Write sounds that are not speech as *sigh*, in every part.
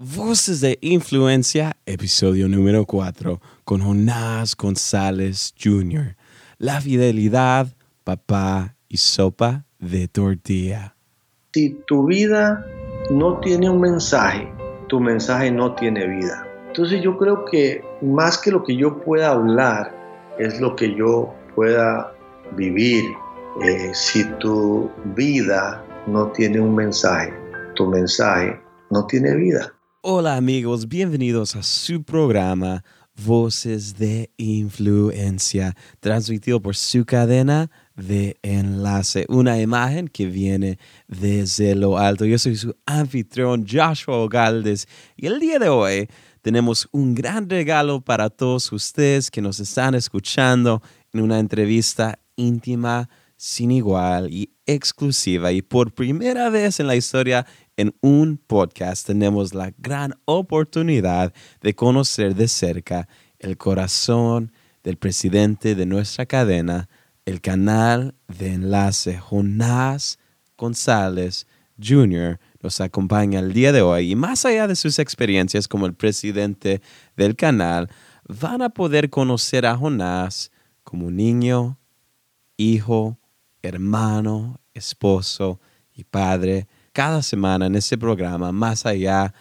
Voces de Influencia, episodio número 4, con Jonás González Jr. La fidelidad, papá y sopa de tortilla. Si tu vida no tiene un mensaje, tu mensaje no tiene vida. Entonces yo creo que más que lo que yo pueda hablar, es lo que yo pueda vivir. Eh, si tu vida no tiene un mensaje, tu mensaje no tiene vida. Hola amigos, bienvenidos a su programa Voces de Influencia, transmitido por su cadena de enlace, una imagen que viene desde lo alto. Yo soy su anfitrión Joshua Galdes y el día de hoy tenemos un gran regalo para todos ustedes que nos están escuchando en una entrevista íntima, sin igual y exclusiva. Y por primera vez en la historia en un podcast tenemos la gran oportunidad de conocer de cerca el corazón del presidente de nuestra cadena, el canal de enlace Jonás González Jr. nos acompaña el día de hoy y más allá de sus experiencias como el presidente del canal, van a poder conocer a Jonás como niño, hijo, hermano, esposo y padre cada semana en este programa, más allá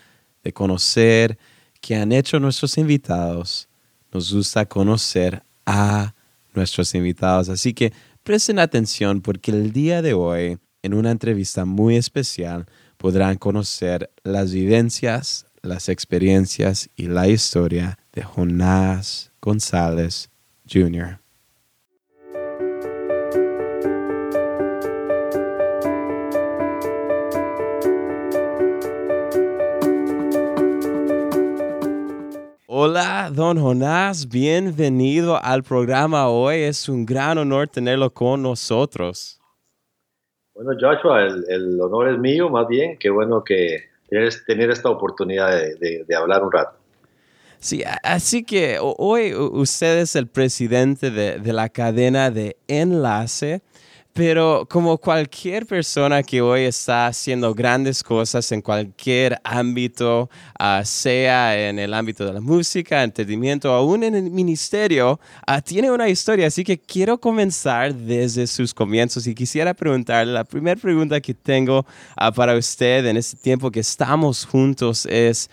de conocer qué han hecho nuestros invitados, nos gusta conocer a nuestros invitados. Así que presten atención porque el día de hoy, en una entrevista muy especial, podrán conocer las vivencias, las experiencias y la historia de Jonás González Jr. Hola, don Jonás, bienvenido al programa hoy. Es un gran honor tenerlo con nosotros. Bueno, Joshua, el, honor es mío, más bien. Qué bueno que tienes tener esta oportunidad de, hablar un rato. Sí, así que hoy usted es el presidente de, de la cadena de Enlace. Pero como cualquier persona que hoy está haciendo grandes cosas en cualquier ámbito, ah, sea en el ámbito de la música, entendimiento, aún en el ministerio, ah, tiene una historia. Así que quiero comenzar desde sus comienzos y quisiera preguntarle, la primera pregunta que tengo ah, para usted en este tiempo que estamos juntos es,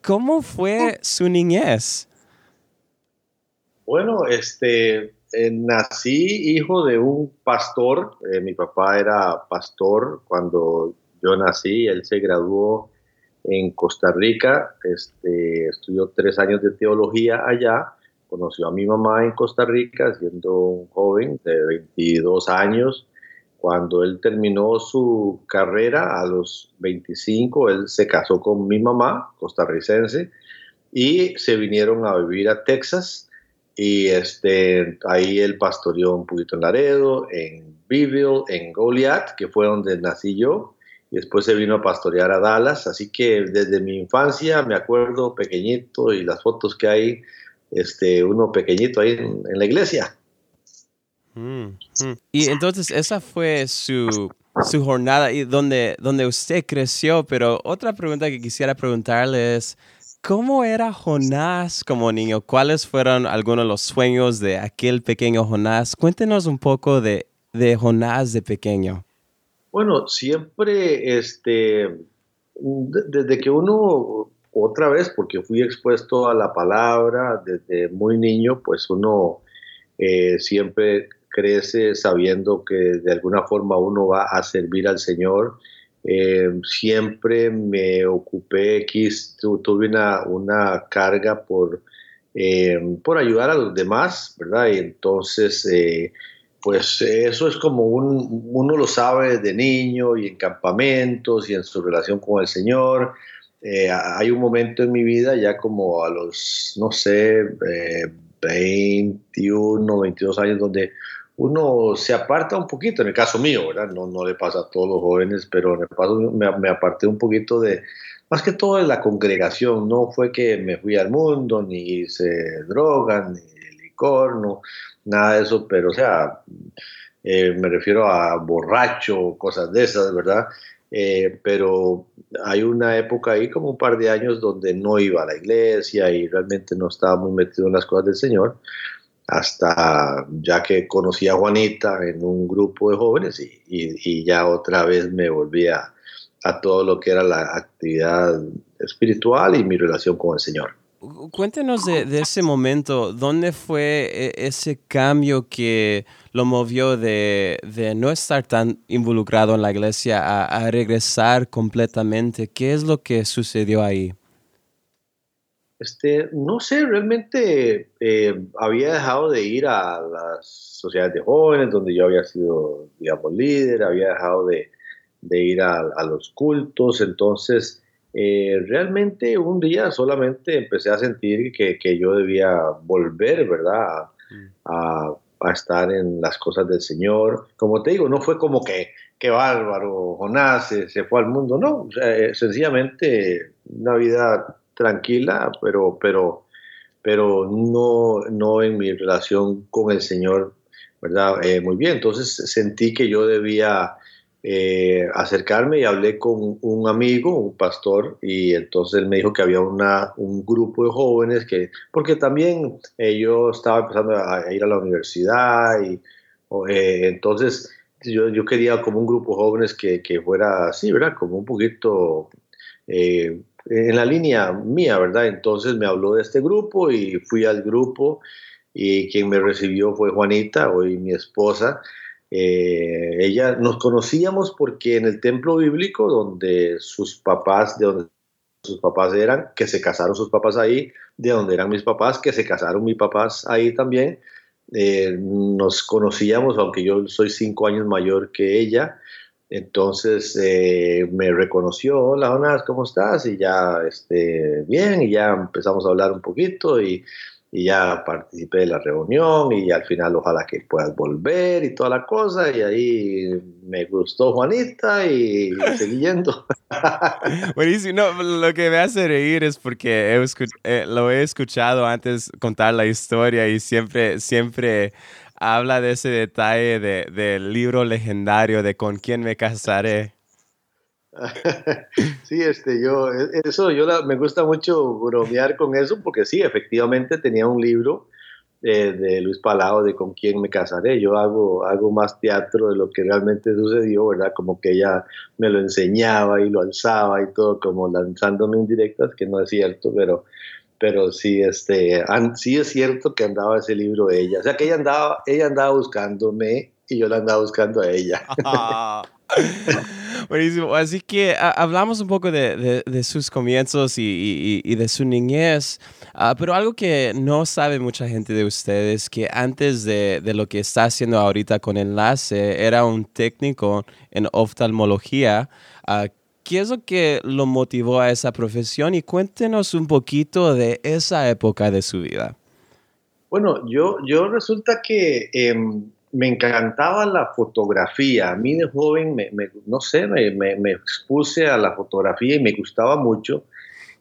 ¿cómo fue su niñez? Bueno, este, eh, nací hijo de un pastor. Eh, mi papá era pastor cuando yo nací. Él se graduó en Costa Rica. Este, estudió tres años de teología allá. Conoció a mi mamá en Costa Rica siendo un joven de 22 años. Cuando él terminó su carrera a los 25, él se casó con mi mamá, costarricense, y se vinieron a vivir a Texas y este, ahí él pastoreó un poquito en Laredo, en Beeville, en Goliath, que fue donde nací yo. Y después se vino a pastorear a Dallas. Así que desde mi infancia me acuerdo pequeñito y las fotos que hay, este, uno pequeñito ahí en, la iglesia. Mm, mm. Y entonces esa fue su, su jornada y donde, donde usted creció. Pero otra pregunta que quisiera preguntarle es, ¿Cómo era Jonás como niño? ¿Cuáles fueron algunos de los sueños de aquel pequeño Jonás? Cuéntenos un poco de, de Jonás de pequeño. Bueno, siempre, este, desde que uno, otra vez, porque fui expuesto a la palabra desde muy niño, pues uno eh, siempre crece sabiendo que de alguna forma uno va a servir al Señor eh, siempre me ocupé, tuve una, carga por, eh, por ayudar a los demás, ¿verdad? Y entonces, eh, pues eso es como un, uno lo sabe de niño y en campamentos y en su relación con el Señor. hay un momento en mi vida, ya como a los, no sé, 21, 22 años, donde uno se aparta un poquito, en el caso mío, ¿verdad? No, le pasa a todos los jóvenes, pero en el caso me, me aparté un poquito de, más que todo de la congregación, no fue que me fui al mundo, ni hice drogas, ni licor, no, nada de eso, pero o sea, eh, me refiero a borracho, cosas de esas, ¿verdad? eh, pero hay una época ahí, como un par de años, donde no iba a la iglesia y realmente no estaba muy metido en las cosas del Señor, hasta ya que conocí a Juanita en un grupo de jóvenes y, y, ya otra vez me volví a, a todo lo que era la actividad espiritual y mi relación con el Señor. Cuéntenos de, ese momento, ¿dónde fue e, ese cambio que lo movió de, no estar tan involucrado en la iglesia a, regresar completamente? ¿Qué es lo que sucedió ahí? Este, no sé, realmente eh, había dejado de ir a las sociedades de jóvenes donde yo había sido, digamos, líder, había dejado de, ir a, a los cultos, entonces eh, realmente un día solamente empecé a sentir que, que yo debía volver, ¿verdad? A, a, estar en las cosas del Señor. Como te digo, no fue como que, que bárbaro, Jonás se, se fue al mundo, no, eh, sencillamente una vida tranquila, pero, pero, pero no, no en mi relación con el Señor, ¿verdad? Eh, muy bien, entonces sentí que yo debía eh, acercarme y hablé con un amigo, un pastor, y entonces él me dijo que había una, un grupo de jóvenes que, porque también eh, yo estaba empezando a, ir a la universidad y entonces yo, yo, quería como un grupo de jóvenes que, que fuera así, ¿verdad? Como un poquito en la línea mía, ¿verdad? Entonces me habló de este grupo y fui al grupo y quien me recibió fue Juanita, hoy mi esposa, eh, ella nos conocíamos porque en el templo bíblico donde sus papás, de donde sus papás eran, que se casaron sus papás ahí, de donde eran mis papás, que se casaron mis papás ahí también, eh, nos conocíamos, aunque yo soy cinco años mayor que ella, entonces eh, me reconoció, hola Jonas, ¿cómo estás? Y ya, este, bien, y ya empezamos a hablar un poquito y y ya participé de la reunión y al final ojalá que puedas volver y toda la cosa y ahí me gustó Juanita y *laughs* seguí yendo. *laughs* Buenísimo, lo que me hace reír es porque eh, lo he escuchado antes contar la historia y siempre, siempre habla de ese detalle de, del libro legendario de con quién me casaré. *laughs* sí, este, yo, e, eso, yo me gusta mucho bromear con eso porque sí, efectivamente tenía un libro eh, de Luis Palao de con quién me casaré. Yo hago, hago más teatro de lo que realmente sucedió, ¿verdad? Como que ella me lo enseñaba y lo alzaba y todo, como lanzándome indirectas, que no es cierto, pero, pero sí, este, sí es cierto que andaba ese libro de ella. O sea, que ella andaba, ella andaba buscándome y yo la andaba buscando a ella. *laughs* *laughs* Buenísimo. Así que hablamos un poco de, sus comienzos y, de su niñez, ah, pero algo que no sabe mucha gente de ustedes, que antes de, lo que está haciendo ahorita con Enlace, era un técnico en oftalmología. Ah, ¿Qué es lo que lo motivó a esa profesión? Y cuéntenos un poquito de esa época de su vida. Bueno, yo, yo resulta que em, me encantaba la fotografía. A mí de joven, me, no sé, me, expuse a la fotografía y me gustaba mucho.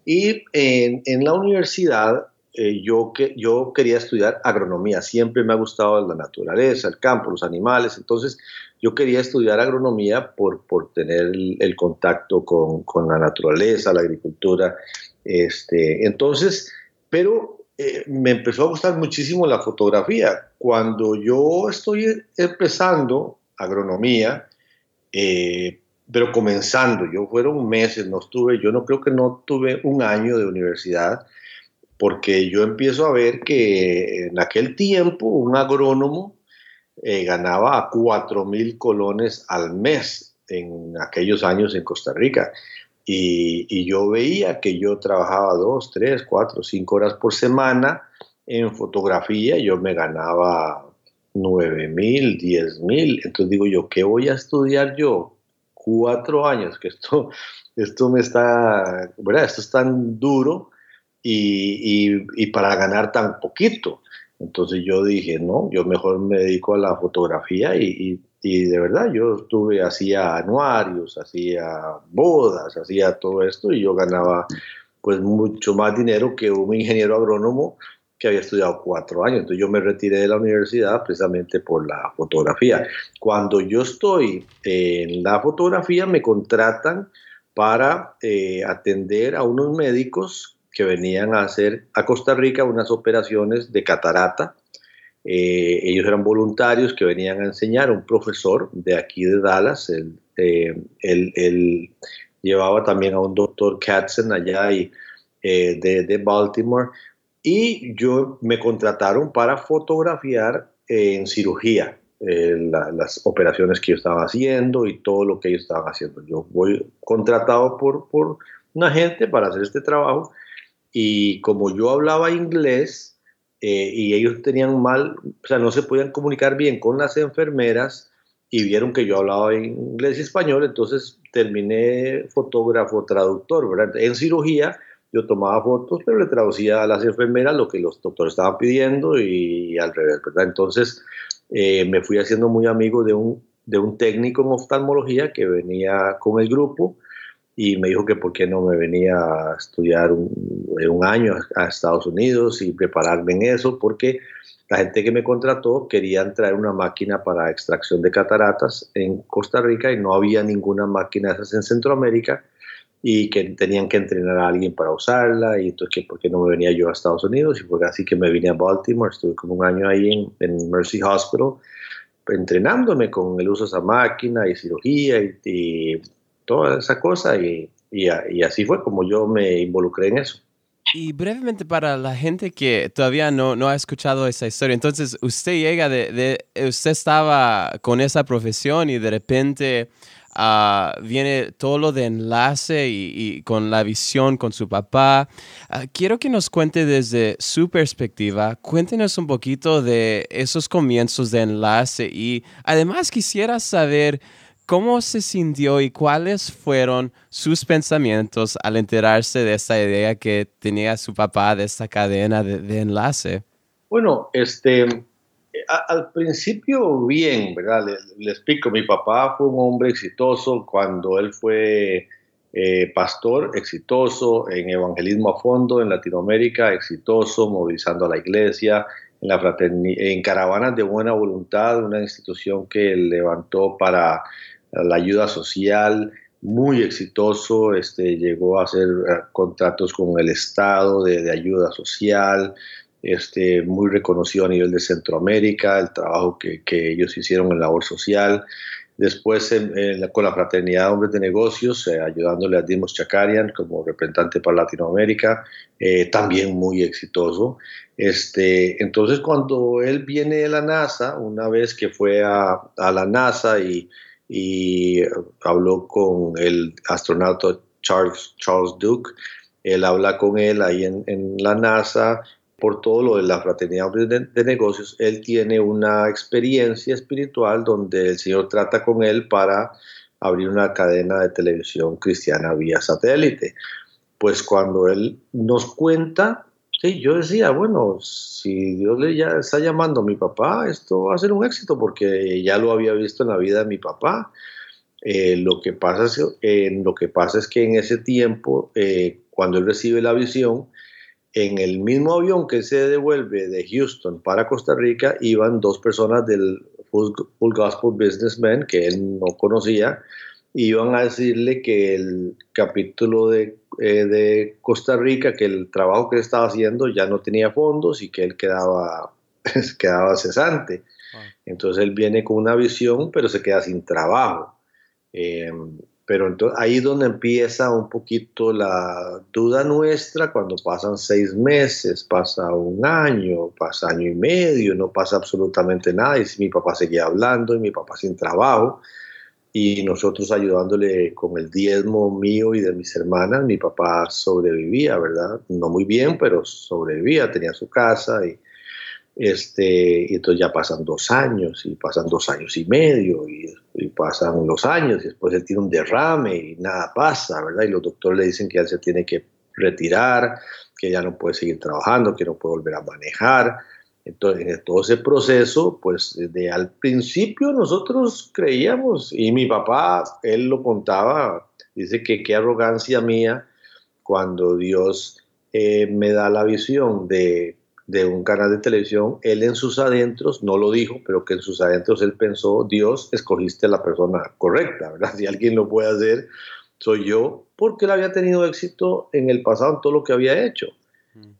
Y en, la universidad eh, yo, que, yo quería estudiar agronomía. Siempre me ha gustado la naturaleza, el campo, los animales. Entonces yo quería estudiar agronomía por, por tener el, contacto con, con, la naturaleza, la agricultura. Este, entonces, pero eh, me empezó a gustar muchísimo la fotografía. Cuando yo estoy empezando agronomía, eh, pero comenzando, yo fueron meses, no estuve, yo no creo que no tuve un año de universidad, porque yo empiezo a ver que en aquel tiempo un agrónomo eh, ganaba 4 mil colones al mes en aquellos años en Costa Rica. Y, yo veía que yo trabajaba dos, tres, cuatro, cinco horas por semana en fotografía, yo me ganaba nueve mil, diez mil. Entonces digo yo, ¿qué voy a estudiar yo? Cuatro años, que esto, *laughs* esto me está, ¿verdad? Esto es tan duro y, y, y para ganar tan poquito. Entonces yo dije, no, yo mejor me dedico a la fotografía y, y de verdad, yo estuve, hacía anuarios, hacía bodas, hacía todo esto y yo ganaba pues mucho más dinero que un ingeniero agrónomo que había estudiado cuatro años. Entonces yo me retiré de la universidad precisamente por la fotografía. Cuando yo estoy en la fotografía me contratan para eh, atender a unos médicos que venían a hacer a Costa Rica unas operaciones de catarata. Eh, ellos eran voluntarios que venían a enseñar, un profesor de aquí de Dallas, él, eh, llevaba también a un doctor Katzen allá y, de, de Baltimore y yo me contrataron para fotografiar en cirugía eh, las operaciones que yo estaba haciendo y todo lo que ellos estaban haciendo. Yo voy contratado por, por una gente para hacer este trabajo y como yo hablaba inglés eh, y ellos tenían mal, o sea, no se podían comunicar bien con las enfermeras y vieron que yo hablaba inglés y español, entonces terminé fotógrafo traductor, ¿verdad? En cirugía yo tomaba fotos, pero le traducía a las enfermeras lo que los doctores estaban pidiendo y, al revés, ¿verdad? Entonces eh, me fui haciendo muy amigo de un, de un técnico en oftalmología que venía con el grupo y me dijo que por qué no me venía a estudiar un, un año a Estados Unidos y prepararme en eso, porque la gente que me contrató querían traer una máquina para extracción de cataratas en Costa Rica y no había ninguna máquina de esas en Centroamérica y que tenían que entrenar a alguien para usarla y entonces que por qué no me venía yo a Estados Unidos y fue así que me vine a Baltimore, estuve como un año ahí en, Mercy Hospital entrenándome con el uso de esa máquina y cirugía y, toda esa cosa y, y, así fue como yo me involucré en eso. Y brevemente para la gente que todavía no, no ha escuchado esa historia, entonces usted llega de, usted estaba con esa profesión y de repente Ah, viene todo lo de enlace y, con la visión con su papá. Ah, quiero que nos cuente desde su perspectiva, cuéntenos un poquito de esos comienzos de enlace y además quisiera saber cómo se sintió y cuáles fueron sus pensamientos al enterarse de esta idea que tenía su papá de esta cadena de, enlace. Bueno, este, al principio bien, ¿verdad? Le, explico, mi papá fue un hombre exitoso cuando él fue eh, pastor, exitoso en evangelismo a fondo en Latinoamérica, exitoso, movilizando a la iglesia, en, la en caravanas de buena voluntad, una institución que levantó para la ayuda social, muy exitoso, este, llegó a hacer eh, contratos con el Estado de, ayuda social, este, muy reconocido a nivel de Centroamérica, el trabajo que, ellos hicieron en labor social. Después, con la Fraternidad de Hombres de Negocios, eh, ayudándole a Dimos Chakarian como representante para Latinoamérica, eh, también muy exitoso. Este, entonces, cuando él viene de la NASA, una vez que fue a, la NASA y, habló con el astronauta Charles, Charles Duke, él habla con él ahí en, en la NASA, por todo lo de la fraternidad de, negocios, él tiene una experiencia espiritual donde el Señor trata con él para abrir una cadena de televisión cristiana vía satélite. Pues cuando él nos cuenta, sí, yo decía, bueno, si Dios le ya está llamando a mi papá, esto va a ser un éxito porque ya lo había visto en la vida de mi papá. Eh, lo, que pasa es, que en ese tiempo, eh, cuando él recibe la visión, en el mismo avión que se devuelve de Houston para Costa Rica iban dos personas del Full, Gospel Businessman que él no conocía, iban a decirle que el capítulo de, eh, de, Costa Rica, que el trabajo que él estaba haciendo ya no tenía fondos y que él quedaba, *laughs* quedaba cesante. Ah. Entonces él viene con una visión, pero se queda sin trabajo. Eh, pero entonces, ahí es donde empieza un poquito la duda nuestra cuando pasan seis meses, pasa un año, pasa año y medio, no pasa absolutamente nada y mi papá seguía hablando y mi papá sin trabajo y nosotros ayudándole con el diezmo mío y de mis hermanas, mi papá sobrevivía, ¿verdad? No muy bien, pero sobrevivía, tenía su casa y este, entonces ya pasan dos años y pasan dos años y medio y, pasan los años y después él tiene un derrame y nada pasa, ¿verdad? Y los doctores le dicen que él se tiene que retirar, que ya no puede seguir trabajando, que no puede volver a manejar. Entonces, en todo ese proceso, pues de al principio nosotros creíamos, y mi papá, él lo contaba, dice que qué arrogancia mía cuando Dios eh, me da la visión de de un canal de televisión, él en sus adentros, no lo dijo, pero que en sus adentros él pensó, Dios, escogiste a la persona correcta, ¿verdad? *laughs* Si alguien lo puede hacer, soy yo, porque él había tenido éxito en el pasado en todo lo que había hecho.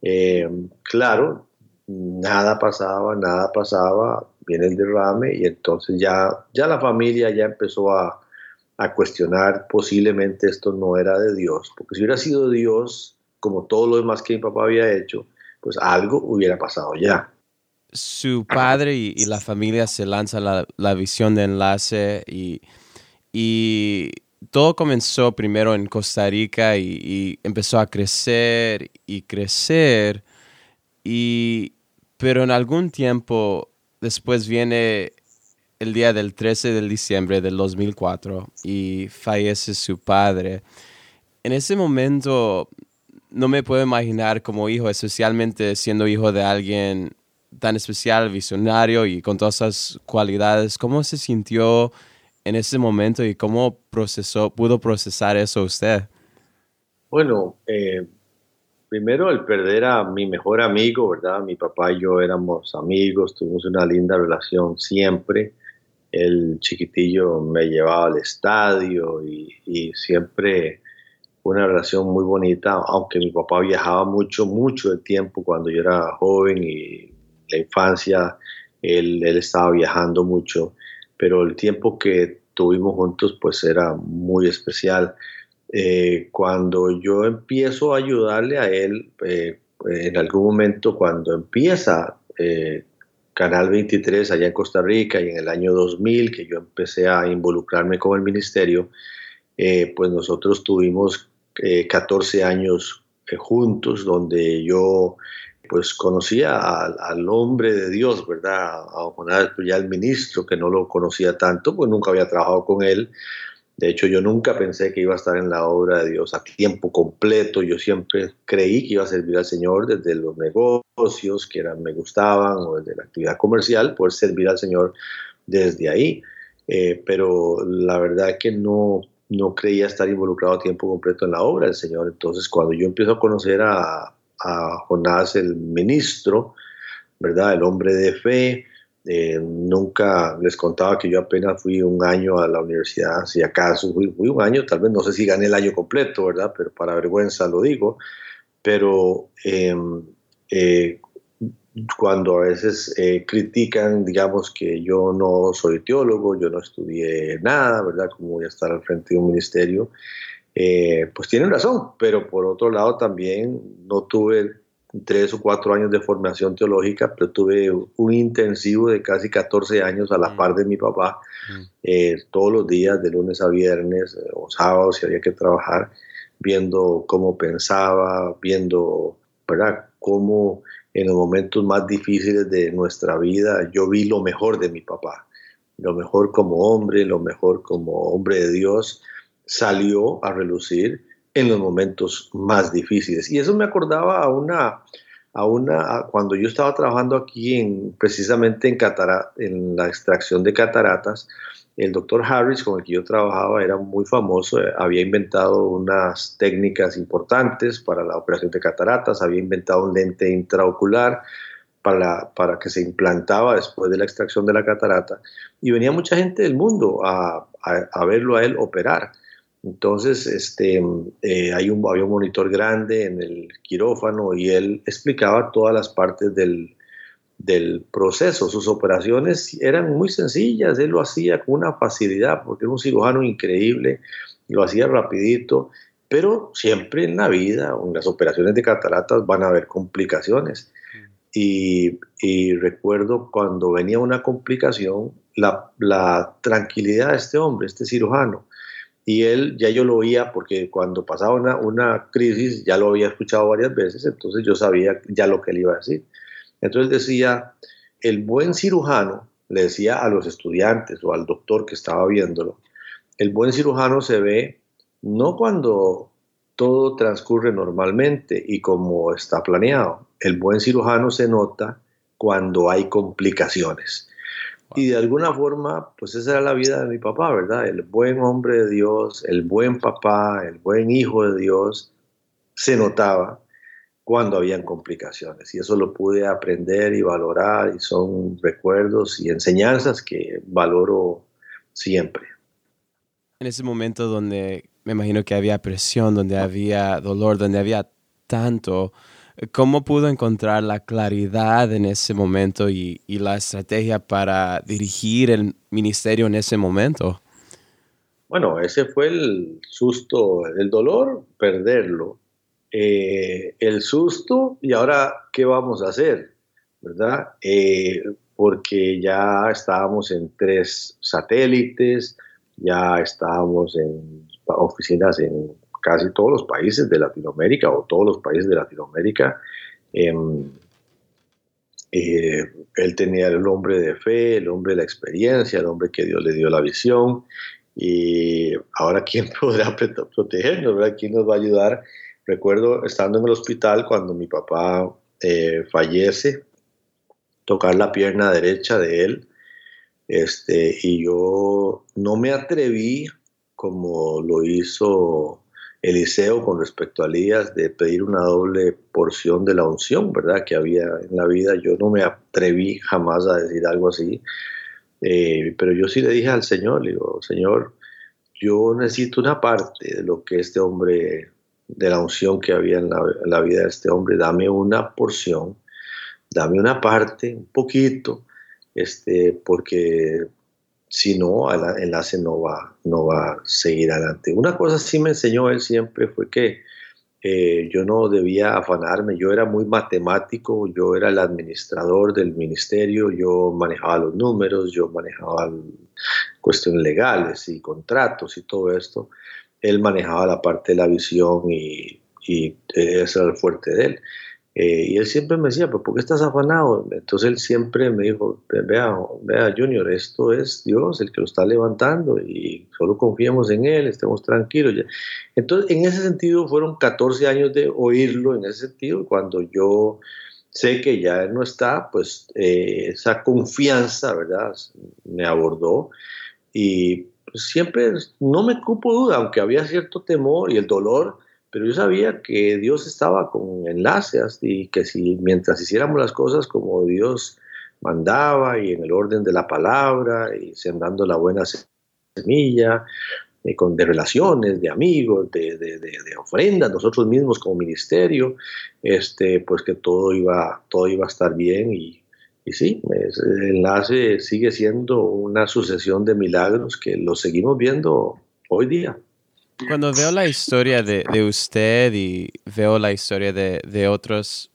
Eh, claro, nada pasaba, nada pasaba, viene el derrame y entonces ya, ya la familia ya empezó a, a cuestionar posiblemente esto no era de Dios, porque si hubiera sido Dios, como todo lo demás que mi papá había hecho, pues algo hubiera pasado ya. Su padre y, la familia se lanzan la, la, visión de enlace y, y, todo comenzó primero en Costa Rica y, empezó a crecer y crecer, y, pero en algún tiempo después viene el día del 13 de diciembre del 2004 y fallece su padre. En ese momento no me puedo imaginar como hijo, especialmente siendo hijo de alguien tan especial, visionario y con todas esas cualidades. ¿Cómo se sintió en ese momento y cómo procesó, pudo procesar eso usted? Bueno, eh, primero el perder a mi mejor amigo, ¿verdad? Mi papá y yo éramos amigos, tuvimos una linda relación siempre. El chiquitillo me llevaba al estadio y, siempre una relación muy bonita, aunque mi papá viajaba mucho, mucho de tiempo cuando yo era joven y la infancia, él estaba viajando mucho, pero el tiempo que tuvimos juntos pues era muy especial. Eh, cuando yo empiezo a ayudarle a él, eh, en algún momento cuando empieza eh, Canal 23 allá en Costa Rica y en el año 2000 que yo empecé a involucrarme con el ministerio, pues nosotros tuvimos 14 eh, años eh, juntos, donde yo pues conocía al, hombre de Dios, ¿verdad? A ya el ministro, que no lo conocía tanto, pues nunca había trabajado con él. De hecho, yo nunca pensé que iba a estar en la obra de Dios a tiempo completo. Yo siempre creí que iba a servir al Señor desde los negocios que eran, me gustaban o desde la actividad comercial, poder servir al Señor desde ahí. Eh, pero la verdad es que no, no creía estar involucrado a tiempo completo en la obra del Señor. Entonces, cuando yo empiezo a conocer a, Jonás, el ministro, ¿verdad? El hombre de fe, eh, nunca les contaba que yo apenas fui un año a la universidad, si acaso fui, un año, tal vez no sé si gané el año completo, ¿verdad? Pero para vergüenza lo digo. Pero em, eh, cuando a veces eh, critican, digamos, que yo no soy teólogo, yo no estudié nada, ¿verdad? Como voy a estar al frente de un ministerio, pues tienen razón, pero por otro lado también no tuve tres o cuatro años de formación teológica, pero tuve un intensivo de casi 14 años a la mm. par de mi papá, mm. eh, todos los días, de lunes a viernes o sábados si había que trabajar, viendo cómo pensaba, viendo, ¿verdad? Cómo en los momentos más difíciles de nuestra vida, yo vi lo mejor de mi papá, lo mejor como hombre, lo mejor como hombre de Dios, salió a relucir en los momentos más difíciles. Y eso me acordaba a una, a una cuando yo estaba trabajando aquí en, precisamente en, en la extracción de cataratas, el doctor Harris, con el que yo trabajaba, era muy famoso, eh, había inventado unas técnicas importantes para la operación de cataratas, había inventado un lente intraocular para, para que se implantaba después de la extracción de la catarata, y venía mucha gente del mundo a, a, verlo a él operar. Entonces, este, eh, hay un, había un monitor grande en el quirófano y él explicaba todas las partes del, del proceso. Sus operaciones eran muy sencillas, él lo hacía con una facilidad porque era un cirujano increíble, lo hacía rapidito, pero siempre en la vida, en las operaciones de cataratas van a haber complicaciones. Y, recuerdo cuando venía una complicación, la, tranquilidad de este hombre, este cirujano, y él ya yo lo oía porque cuando pasaba una, crisis ya lo había escuchado varias veces, entonces yo sabía ya lo que él iba a decir. Entonces decía, el buen cirujano, le decía a los estudiantes o al doctor que estaba viéndolo, el buen cirujano se ve no cuando todo transcurre normalmente y como está planeado, el buen cirujano se nota cuando hay complicaciones. Y de alguna forma, pues esa era la vida de mi papá, ¿verdad? El buen hombre de Dios, el buen papá, el buen hijo de Dios, se notaba cuando habían complicaciones. Y eso lo pude aprender y valorar y son recuerdos y enseñanzas que valoro siempre. En ese momento donde me imagino que había presión, donde había dolor, donde había tanto, ¿cómo pudo encontrar la claridad en ese momento y, la estrategia para dirigir el ministerio en ese momento? Bueno, ese fue el susto, el dolor, perderlo, eh, el susto y ahora, ¿qué vamos a hacer? ¿Verdad? Eh, porque ya estábamos en tres satélites, ya estábamos en oficinas en casi todos los países de Latinoamérica o todos los países de Latinoamérica. Em, eh, él tenía el hombre de fe, el hombre de la experiencia, el hombre que Dios le dio la visión. Y ahora, ¿quién *laughs* podrá protegernos? ¿verdad? ¿Quién nos va a ayudar? Recuerdo estando en el hospital cuando mi papá eh, fallece, tocar la pierna derecha de él, este, y yo no me atreví como lo hizo Eliseo con respecto a Elías de pedir una doble porción de la unción, ¿verdad? Que había en la vida. Yo no me atreví jamás a decir algo así, eh, pero yo sí le dije al Señor, le digo, Señor, yo necesito una parte de lo que este hombre, de la unción que había en la, en la vida de este hombre, dame una porción, dame una parte, un poquito, este, porque si no, el enlace no va, no va a seguir adelante. Una cosa sí me enseñó él siempre fue que eh, yo no debía afanarme, yo era muy matemático, yo era el administrador del ministerio, yo manejaba los números, yo manejaba cuestiones legales y contratos y todo esto. Él manejaba la parte de la visión y, y ese era el fuerte de él. Eh, y él siempre me decía, pues, ¿por qué estás afanado? Entonces él siempre me dijo, vea, vea, Junior, esto es Dios el que lo está levantando y solo confiemos en Él, estemos tranquilos. Entonces, en ese sentido, fueron 14 años de oírlo, en ese sentido, cuando yo sé que ya Él no está, pues eh, esa confianza, ¿verdad? Me abordó y siempre, no me cupo duda, aunque había cierto temor y el dolor, pero yo sabía que Dios estaba con enlaces y que si mientras hiciéramos las cosas como Dios mandaba y en el orden de la palabra y sembrando la buena semilla, eh, con, de relaciones, de amigos, de, de, de, ofrendas, nosotros mismos como ministerio, este, pues que todo iba, todo iba a estar bien y, y sí, el enlace sigue siendo una sucesión de milagros que lo seguimos viendo hoy día. Cuando veo la historia de, de usted y veo la historia de, de otras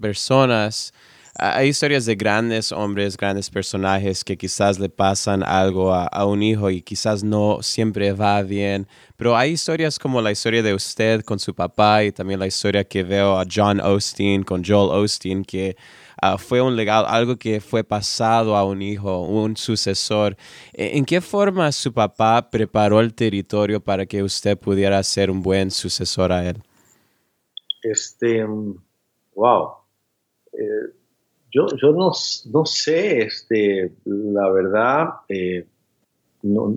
personas, hay historias de grandes hombres, grandes personajes que quizás le pasan algo a, a, un hijo y quizás no siempre va bien, pero hay historias como la historia de usted con su papá y también la historia que veo a John Osteen con Joel Osteen, que Ah, fue un legado, algo que fue pasado a un hijo, un sucesor. ¿En qué forma su papá preparó el territorio para que usted pudiera ser un buen sucesor a él? Este, wow. Eh, yo, yo no, no, sé, este, la verdad, eh, no,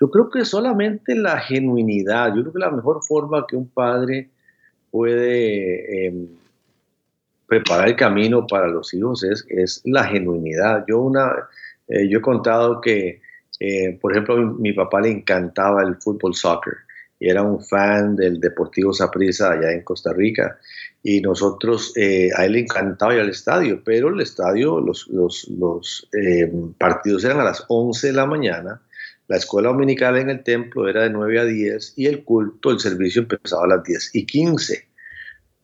yo creo que solamente la genuinidad, yo creo que la mejor forma que un padre puede em, preparar el camino para los hijos es, es la genuinidad. Yo, una, eh, yo he contado que, eh, por ejemplo, mi, mi, papá le encantaba el fútbol soccer y era un fan del Deportivo Saprissa allá en Costa Rica. Y nosotros, eh, a él le encantaba ir al estadio, pero el estadio, los, los, los partidos eran a las 11 de la mañana, la escuela dominical en el templo era de 9 a 10 y el culto, el servicio empezaba a las 10 y 15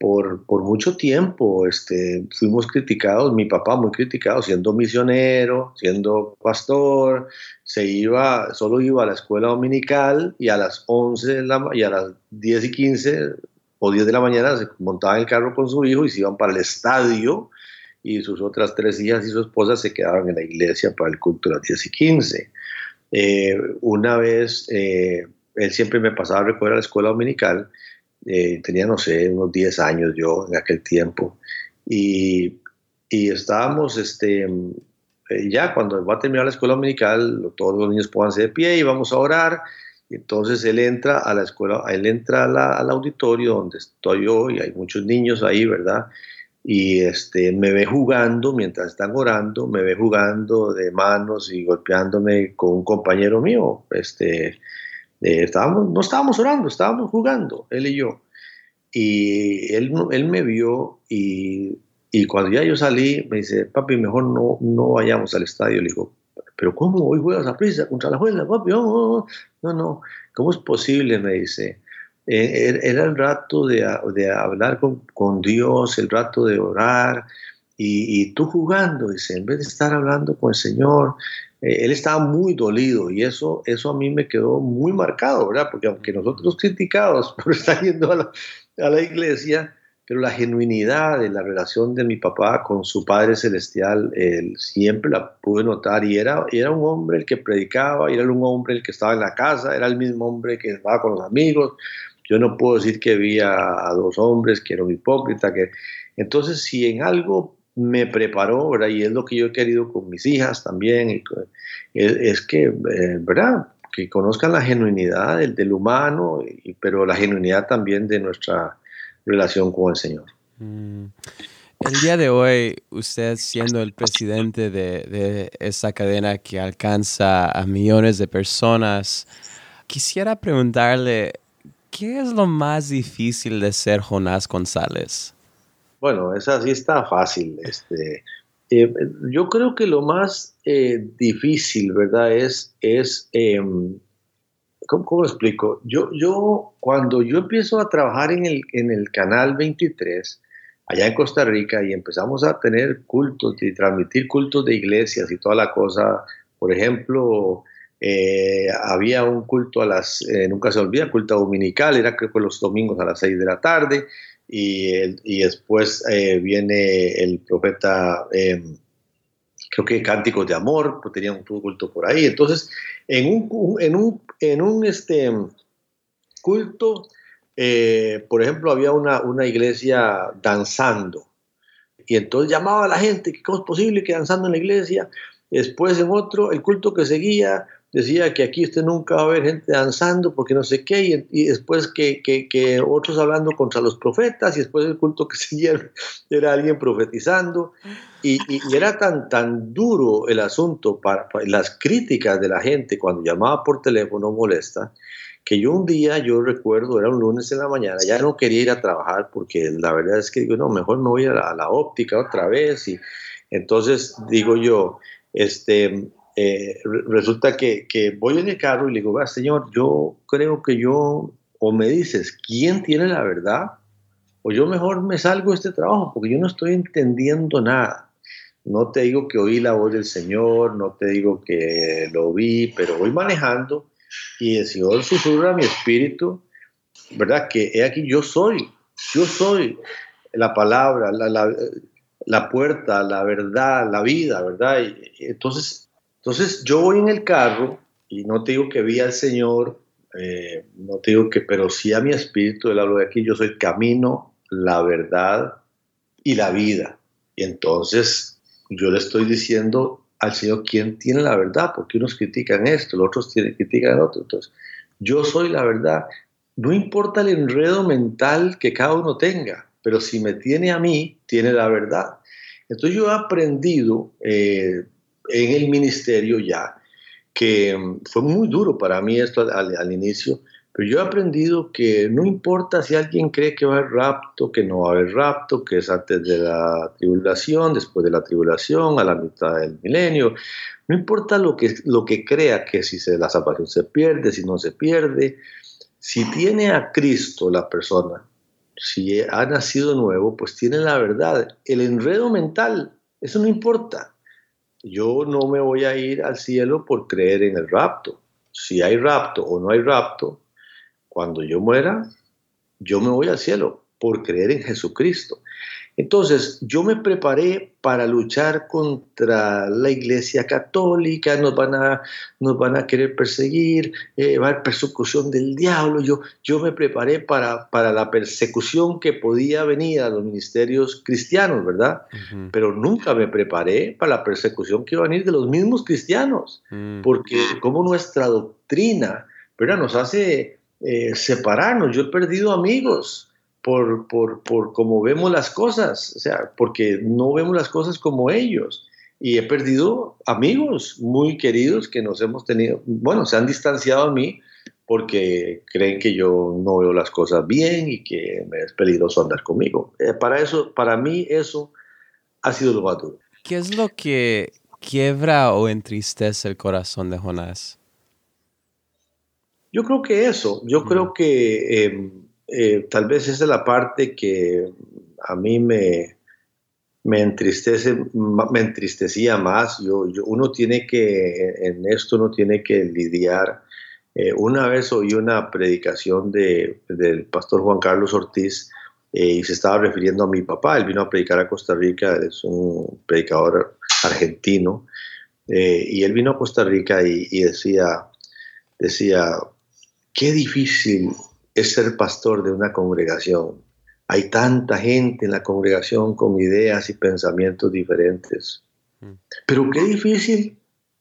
por, por, mucho tiempo este, fuimos criticados, mi papá muy criticado, siendo misionero, siendo pastor, se iba, solo iba a la escuela dominical y a las 11 de la, y a las 10 y 15 o 10 de la mañana se montaba en el carro con su hijo y se iban para el estadio y sus otras tres hijas y su esposa se quedaban en la iglesia para el culto de las 10 y 15. Eh, una vez, eh, él siempre me pasaba a recoger a la escuela dominical eh, tenía, no sé, unos 10 años yo en aquel tiempo, y, y estábamos, este, eh, ya cuando va a terminar la escuela dominical, todos los niños pónganse de pie y vamos a orar, entonces él entra a la escuela, él entra al auditorio donde estoy yo y hay muchos niños ahí, ¿verdad? Y este, me ve jugando mientras están orando, me ve jugando de manos y golpeándome con un compañero mío. Este, eh, estábamos, no estábamos orando, estábamos jugando, él y yo. Y él, él me vio y, y cuando ya yo salí, me dice, papi, mejor no, no vayamos al estadio. Le digo, pero ¿cómo hoy juegas a prisa contra la juela, papi? No, no, no, ¿cómo es posible? Me dice. Eh, er, era el rato de, de hablar con, con, Dios, el rato de orar, y, y, tú jugando, dice, en vez de estar hablando con el Señor, él estaba muy dolido y eso, eso a mí me quedó muy marcado, ¿verdad? Porque aunque nosotros criticados *laughs* por estar yendo a la, a la iglesia, pero la genuinidad de la relación de mi papá con su Padre Celestial él, siempre la pude notar y era, era un hombre el que predicaba, era un hombre el que estaba en la casa, era el mismo hombre que estaba con los amigos. Yo no puedo decir que había a dos hombres que era un hipócrita. Que... Entonces, si en algo me preparó, ¿verdad? y es lo que yo he querido con mis hijas también, y, es, que, eh, ¿verdad? que conozcan la genuinidad del, del humano, y, pero la genuinidad también de nuestra relación con el Señor. Mm. El día de hoy, usted siendo el presidente de, de esa cadena que alcanza a millones de personas, quisiera preguntarle, ¿qué es lo más difícil de ser Jonás González? Bueno, esa sí está fácil. Este, eh, yo creo que lo más eh, difícil, ¿verdad? Es, es em, ¿Cómo, lo explico? Yo, yo, cuando yo empiezo a trabajar en el, en el canal 23, allá en Costa Rica, y empezamos a tener cultos y transmitir cultos de iglesias y toda la cosa, por ejemplo, eh, había un culto a las, eh, nunca se olvida, culto dominical, era creo que los domingos a las 6 de la tarde, y, y después eh, viene el profeta em, creo que cánticos de amor, pues tenían un culto por ahí. Entonces, en un, en un, en un este, culto, eh, por ejemplo, había una, una iglesia danzando. Y entonces llamaba a la gente, ¿cómo es posible que danzando en la iglesia? Después en otro, el culto que seguía, decía que aquí usted nunca va a ver gente danzando porque no sé qué, y, después que, que, otros hablando contra los profetas, y después el culto que *laughs* seguía era alguien profetizando, y, y era tan, tan duro el asunto para, las críticas de la gente cuando llamaba por teléfono molesta, que yo un día, yo recuerdo, era un lunes en la mañana, ya no quería ir a trabajar porque la verdad es que digo, no, mejor me voy a la, a la óptica otra vez, y entonces digo yo, este, eh, resulta que, voy en el carro y le digo, señor, yo creo que yo, o me dices, ¿quién tiene la verdad? O yo mejor me salgo de este trabajo porque yo no estoy entendiendo nada. No te digo que oí la voz del Señor, no te digo que lo vi, pero voy manejando y el Señor susurra a mi espíritu, ¿verdad? Que he aquí, yo soy, yo soy la palabra, la, la, puerta, la verdad, la vida, ¿verdad? Y, entonces entonces yo voy en el carro y no te digo que vi al Señor, eh, no te digo que, pero sí a mi espíritu, él habló de aquí, yo soy camino, la verdad y la vida. Y entonces yo le estoy diciendo al Señor quién tiene la verdad, porque unos critican esto, los otros critican otro. Entonces, yo soy la verdad. No importa el enredo mental que cada uno tenga, pero si me tiene a mí, tiene la verdad. Entonces yo he aprendido eh, en el ministerio ya, que mm, fue muy duro para mí esto al, inicio, pero yo he aprendido que no importa si alguien cree que va a haber rapto, que no va a haber rapto, que es antes de la tribulación, después de la tribulación, a la mitad del milenio, no importa lo que, lo que crea que si se, la salvación se pierde, si no se pierde, si tiene a Cristo la persona, si ha nacido nuevo, pues tiene la verdad. El enredo mental, eso no importa yo no me voy a ir al cielo por creer en el rapto. Si hay rapto o no hay rapto, cuando yo muera, yo me voy al cielo por creer en Jesucristo. Entonces, yo me preparé para luchar contra la Iglesia Católica, nos van a, nos van a querer perseguir, eh, va a haber persecución del diablo. Yo, yo me preparé para, para la persecución que podía venir a los ministerios cristianos, ¿verdad? Pero nunca me preparé para la persecución que iba a venir de los mismos cristianos, mm. porque como nuestra doctrina pero nos hace eh, separarnos. Yo he perdido amigos por, por, por cómo vemos las cosas, o sea, porque no vemos las cosas como ellos. Y he perdido amigos muy queridos que nos hemos tenido, bueno, se han distanciado a mí porque creen que yo no veo las cosas bien y que me es peligroso andar conmigo. Eh, para eso, para mí eso ha sido lo más duro. ¿Qué es lo que quiebra o entristece el corazón de Jonás? Yo creo que eso, yo creo que em, eh, tal vez esa es la parte que a mí me, me entristece, me entristecía más. Yo, uno tiene que, en esto uno tiene que lidiar. Eh, una vez oí una predicación de, del pastor Juan Carlos Ortiz eh, y se estaba refiriendo a mi papá. Él vino a predicar a Costa Rica, es un predicador argentino, y él vino a Costa Rica y, y decía, decía, Qué difícil es ser pastor de una congregación. Hay tanta gente en la congregación con ideas y pensamientos diferentes. Mm. Pero qué difícil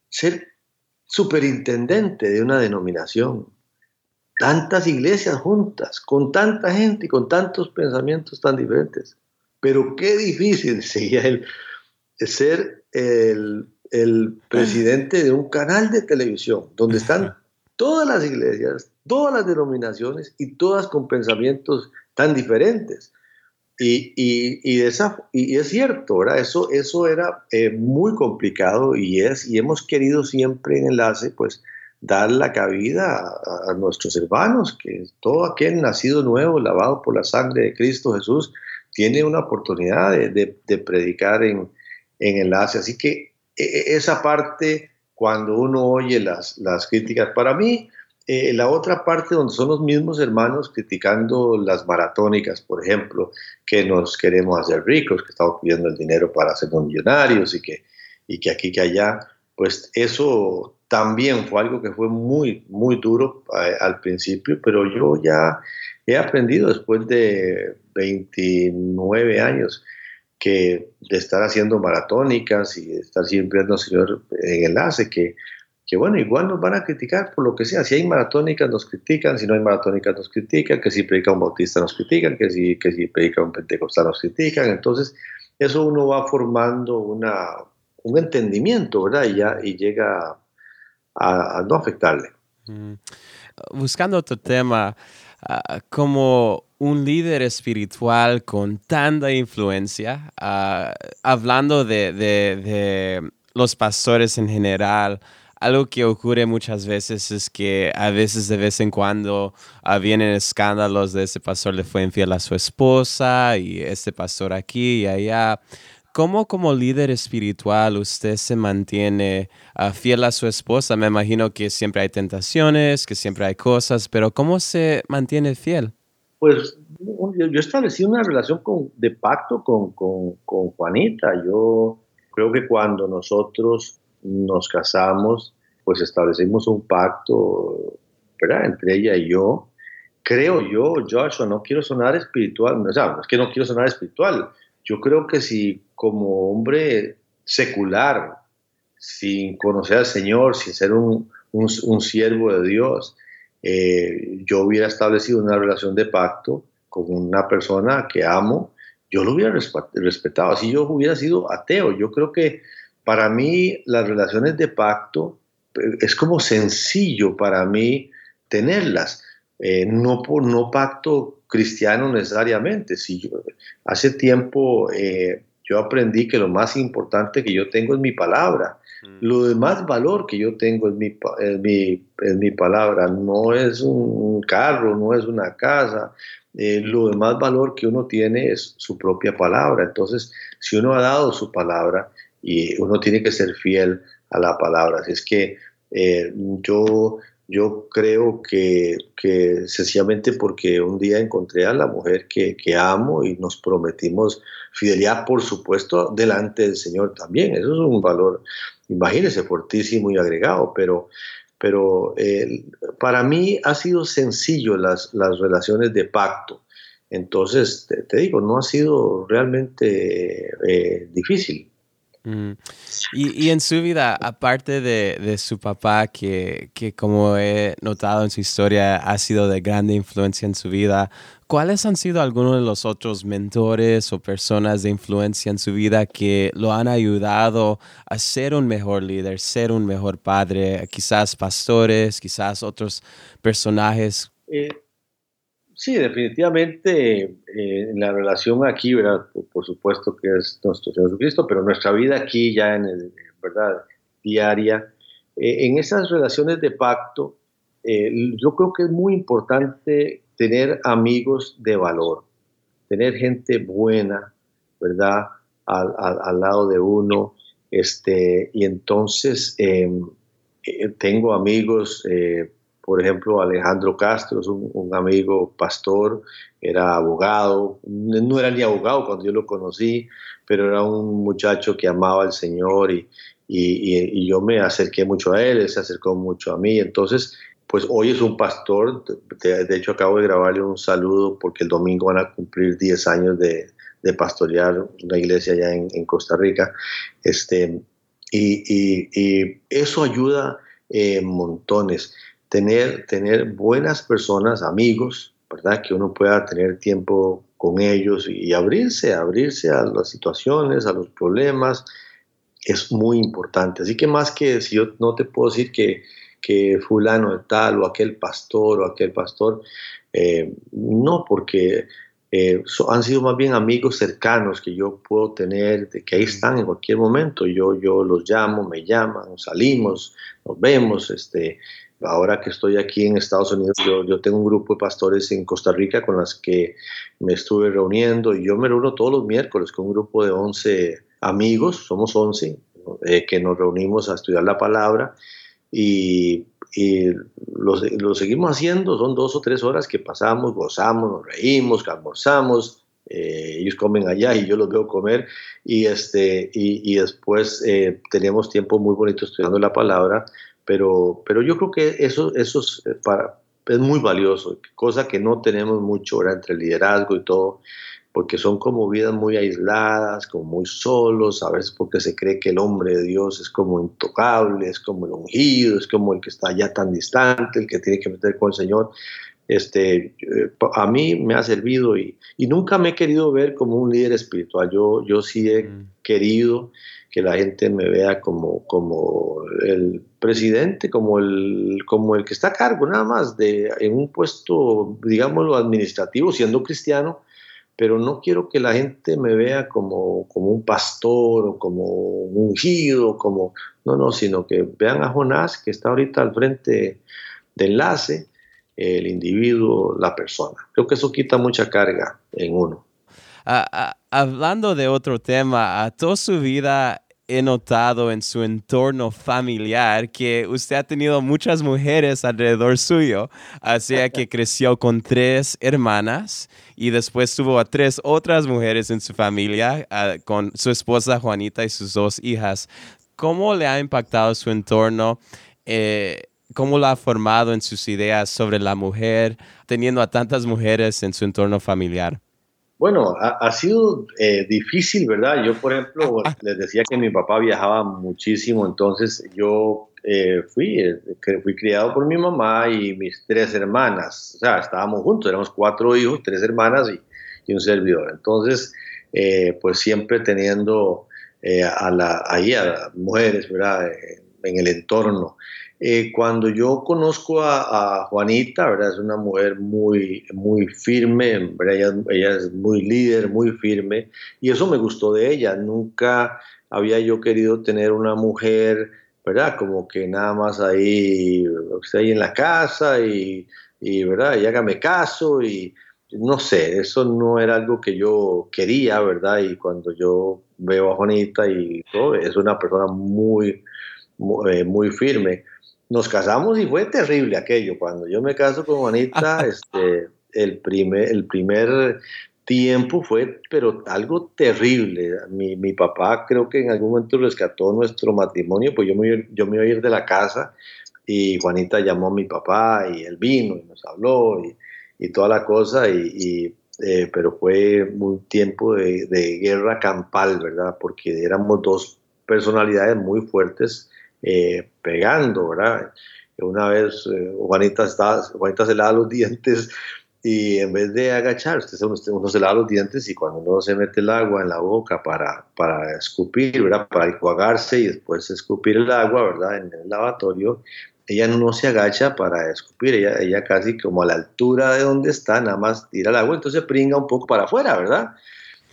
ser superintendente de una denominación. Tantas iglesias juntas, con tanta gente y con tantos pensamientos tan diferentes. Pero qué difícil *laughs* sería el, ser el, el presidente de un canal de televisión donde están *laughs* todas las iglesias, todas las denominaciones y todas con pensamientos tan diferentes. Y, y, y es cierto, ¿verdad? Eso, eso era eh, muy complicado y, es, y hemos querido siempre en enlace, pues, dar la cabida a, nuestros hermanos, que todo aquel nacido nuevo, lavado por la sangre de Cristo Jesús, tiene una oportunidad de, de, predicar en, en enlace. Así que e, e, esa parte, cuando uno oye las, las críticas, para mí, eh, la otra parte donde son los mismos hermanos criticando las maratónicas, por ejemplo, que nos queremos hacer ricos, que estamos pidiendo el dinero para ser millonarios y que, y que aquí que allá, pues eso también fue algo que fue muy, muy duro eh, al principio, pero yo ya he aprendido después de 29 años que de estar haciendo maratónicas y de estar siempre al Señor en enlace, que que bueno, igual nos van a criticar por lo que sea. Si hay maratónicas nos critican, si no hay maratónicas nos critican, que si predica un bautista nos critican, que si, que si predica un pentecostal nos critican. Entonces, eso uno va formando una, un entendimiento, ¿verdad? Y, ya, y llega a, no afectarle. Mm. Buscando otro tema, ah, como un líder espiritual con tanta influencia, ah, hablando de, de, los pastores en general, algo que ocurre muchas veces es que a veces de vez en cuando uh, vienen escándalos de ese pastor le fue infiel a su esposa y este pastor aquí y allá. ¿Cómo como líder espiritual usted se mantiene ah, fiel a su esposa? Me imagino que siempre hay tentaciones, que siempre hay cosas, pero ¿cómo se mantiene fiel? Pues yo, establecí una relación de pacto con, con, con Juanita. Yo creo que cuando nosotros nos casamos, pues establecimos un pacto. Entre ella y yo. Creo yo, Joshua, no quiero sonar espiritual, es que no quiero sonar espiritual. Yo creo que si como hombre secular, sin conocer al Señor, sin ser un, un, siervo de Dios, eh, yo hubiera establecido una relación de pacto con una persona que amo, yo lo hubiera respetado. Si yo hubiera sido ateo, yo creo que para mí las relaciones de pacto eh, es como sencillo para mí tenerlas. Eh, no por no pacto cristiano necesariamente. Si hace tiempo yo aprendí que lo más importante que yo tengo es mi palabra. Lo de más valor que yo tengo es mi, mi, mi palabra. No es un carro, no es una casa. lo de más valor que uno tiene es su propia palabra. Entonces, si uno ha dado su palabra, y uno tiene que ser fiel a la palabra. Así es que eh, yo, yo creo que, sencillamente porque un día encontré a la mujer que, que, amo y nos prometimos fidelidad, por supuesto, delante del Señor también. Eso es un valor, imagínese, fortísimo y agregado, pero, pero eh, para mí ha sido sencillo las, las relaciones de pacto. Entonces, te, digo, no ha sido realmente eh, difícil. Mm. Y, en su vida, aparte de, su papá, que, que, como he notado en su historia, ha sido de grande influencia en su vida, ¿cuáles han sido algunos de los otros mentores o personas de influencia en su vida que lo han ayudado a ser un mejor líder, ser un mejor padre? Quizás pastores, quizás otros personajes. Eh, Sí, definitivamente eh, la relación aquí, ¿verdad? Por, supuesto que es nuestro Señor Jesucristo, pero nuestra vida aquí ya en el, ¿verdad? Diaria, eh, en esas relaciones de pacto, eh, yo creo que es muy importante tener amigos de valor, tener gente buena, ¿verdad? Al, al, lado de uno, este, y entonces tengo amigos por ejemplo, Alejandro Castro es un, amigo pastor, era abogado, no era ni abogado cuando yo lo conocí, pero era un muchacho que amaba al Señor y, y, yo me acerqué mucho a él, él se acercó mucho a mí. Entonces, pues hoy es un pastor, de, hecho acabo de grabarle un saludo porque el domingo van a cumplir 10 años de, de pastorear una iglesia allá en, en Costa Rica. Este, y, y eso ayuda eh, montones tener, tener buenas personas, amigos, ¿verdad? Que uno pueda tener tiempo con ellos y abrirse, abrirse a las situaciones, a los problemas, es muy importante. Así que más que si yo no te puedo decir que, que fulano de tal o aquel pastor o aquel pastor, eh, no, porque eh, han sido más bien amigos cercanos que yo puedo tener, de que ahí están en cualquier momento. Yo, yo los llamo, me llaman, salimos, nos vemos, este, ahora que estoy aquí en Estados Unidos, yo, tengo un grupo de pastores en Costa Rica con las que me estuve reuniendo y yo me reúno todos los miércoles con un grupo de 11 amigos, somos 11, eh, que nos reunimos a estudiar la palabra y, lo, seguimos haciendo, son dos o tres horas que pasamos, gozamos, nos reímos, almorzamos, eh, ellos comen allá y yo los veo comer. Y, este, y, después eh, tenemos tiempo muy bonito estudiando la palabra pero, pero yo creo que eso, eso es, eh, para, es muy valioso, cosa que no tenemos mucho ahora entre el liderazgo y todo, porque son como vidas muy aisladas, como muy solos, a veces porque se cree que el hombre de Dios es como intocable, es como el ungido, es como el que está ya tan distante, el que tiene que meter con el Señor. Este, eh, a mí me ha servido y, y nunca me he querido ver como un líder espiritual. Yo, yo sí he mm. querido que la gente me vea como, como el presidente, como el, como el que está a cargo nada más de en un puesto, digámoslo, administrativo, siendo cristiano, pero no quiero que la gente me vea como, como un pastor o como un ungido, como, no, no, sino que vean a Jonás que está ahorita al frente de enlace, el individuo, la persona. Creo que eso quita mucha carga en uno. Ah, ah, hablando de otro tema, toda su vida he notado en su entorno familiar que usted ha tenido muchas mujeres alrededor suyo, así que creció con tres hermanas y después tuvo a tres otras mujeres en su familia, con su esposa Juanita y sus dos hijas. ¿Cómo le ha impactado su entorno? Eh, ¿Cómo lo ha formado en sus ideas sobre la mujer, teniendo a tantas mujeres en su entorno familiar? Bueno, ha, sido eh, difícil, ¿verdad? Yo, por ejemplo, les decía que mi papá viajaba muchísimo, entonces yo eh, fui, eh, fui criado por mi mamá y mis tres hermanas, o sea, estábamos juntos, éramos cuatro hijos, tres hermanas y, un servidor. Entonces, pues siempre teniendo a la, ahí a mujeres, ¿verdad? en el entorno. Eh, cuando yo conozco a, Juanita, ¿verdad? Es una mujer muy, muy firme, Ella, ella, es muy líder, muy firme, y eso me gustó de ella. Nunca había yo querido tener una mujer, ¿verdad? Como que nada más ahí, ahí en la casa y, y, ¿verdad? Y hágame caso y no sé, eso no era algo que yo quería, ¿verdad? Y cuando yo veo a Juanita y es una persona muy, eh, muy firme nos casamos y fue terrible aquello. Cuando yo me caso con Juanita, *laughs* este, el, primer, el primer tiempo fue, pero algo terrible. Mi, mi, papá creo que en algún momento rescató nuestro matrimonio, pues yo me, yo me iba a ir de la casa y Juanita llamó a mi papá y él vino y nos habló y, y toda la cosa, y, eh, pero fue un tiempo de, de, guerra campal, ¿verdad? Porque éramos dos personalidades muy fuertes eh, pegando, ¿verdad? Una vez eh, Juanita, está, Juanita se lava los dientes y en vez de agachar, usted, uno se lava los dientes y cuando uno se mete el agua en la boca para, para escupir, ¿verdad? Para enjuagarse y después escupir el agua, ¿verdad? En el lavatorio, ella no se agacha para escupir, ella, ella casi como a la altura de donde está, nada más tira el agua, entonces pringa un poco para afuera, ¿verdad?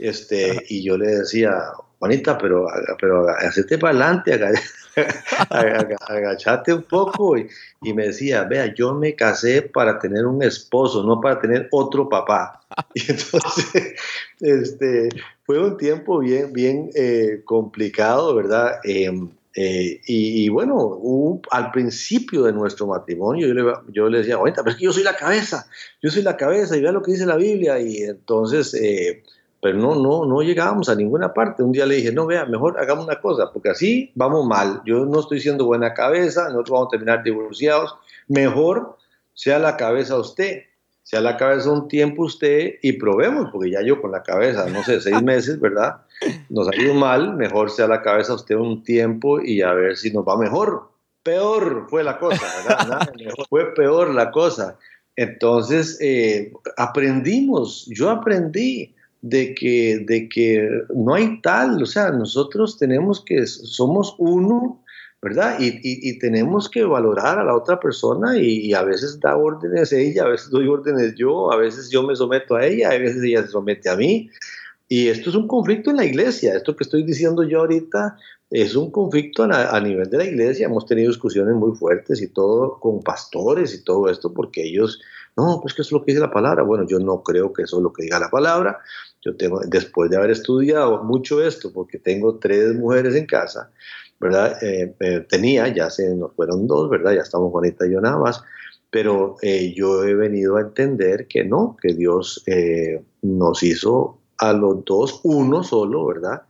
Este, y yo le decía, Juanita, pero, pero hacete para adelante, agachate un poco. Y, y, me decía, vea, yo me casé para tener un esposo, no para tener otro papá. *laughs* Y entonces, este, fue un tiempo bien, bien eh, complicado, ¿verdad? Em, eh, y, bueno, al principio de nuestro matrimonio yo le, yo le decía, ahorita, pero es que yo soy la cabeza, yo soy la cabeza y vea lo que dice la Biblia. Y entonces, eh, pero no, no, no llegábamos a ninguna parte. Un día le dije, no, vea, mejor hagamos una cosa, porque así vamos mal. Yo no estoy siendo buena cabeza, nosotros vamos a terminar divorciados. Mejor sea la cabeza usted, sea la cabeza un tiempo usted y probemos, porque ya yo con la cabeza, no sé, seis meses, ¿verdad? Nos ha ido mal, mejor sea la cabeza usted un tiempo y a ver si nos va mejor. Peor fue la cosa, ¿verdad? *laughs* fue peor la cosa. Entonces, eh, aprendimos, yo aprendí de que, de que no hay tal, o sea, nosotros tenemos que, somos uno, ¿verdad? Y, y, tenemos que valorar a la otra persona y, a veces da órdenes ella, a veces doy órdenes yo, a veces yo me someto a ella, a veces ella se somete a mí. Y esto es un conflicto en la iglesia, esto que estoy diciendo yo ahorita es un conflicto a, nivel de la iglesia, hemos tenido discusiones muy fuertes y todo con pastores y todo esto porque ellos, no, pues que es lo que dice la palabra, bueno, yo no creo que eso es lo que diga la palabra, yo tengo, después de haber estudiado mucho esto, porque tengo tres mujeres en casa, ¿verdad? Eh, eh, tenía, ya se nos fueron dos, ¿verdad? Ya estamos Juanita y yo nada más, pero eh, yo he venido a entender que no, que Dios nos hizo a los dos uno solo, ¿verdad?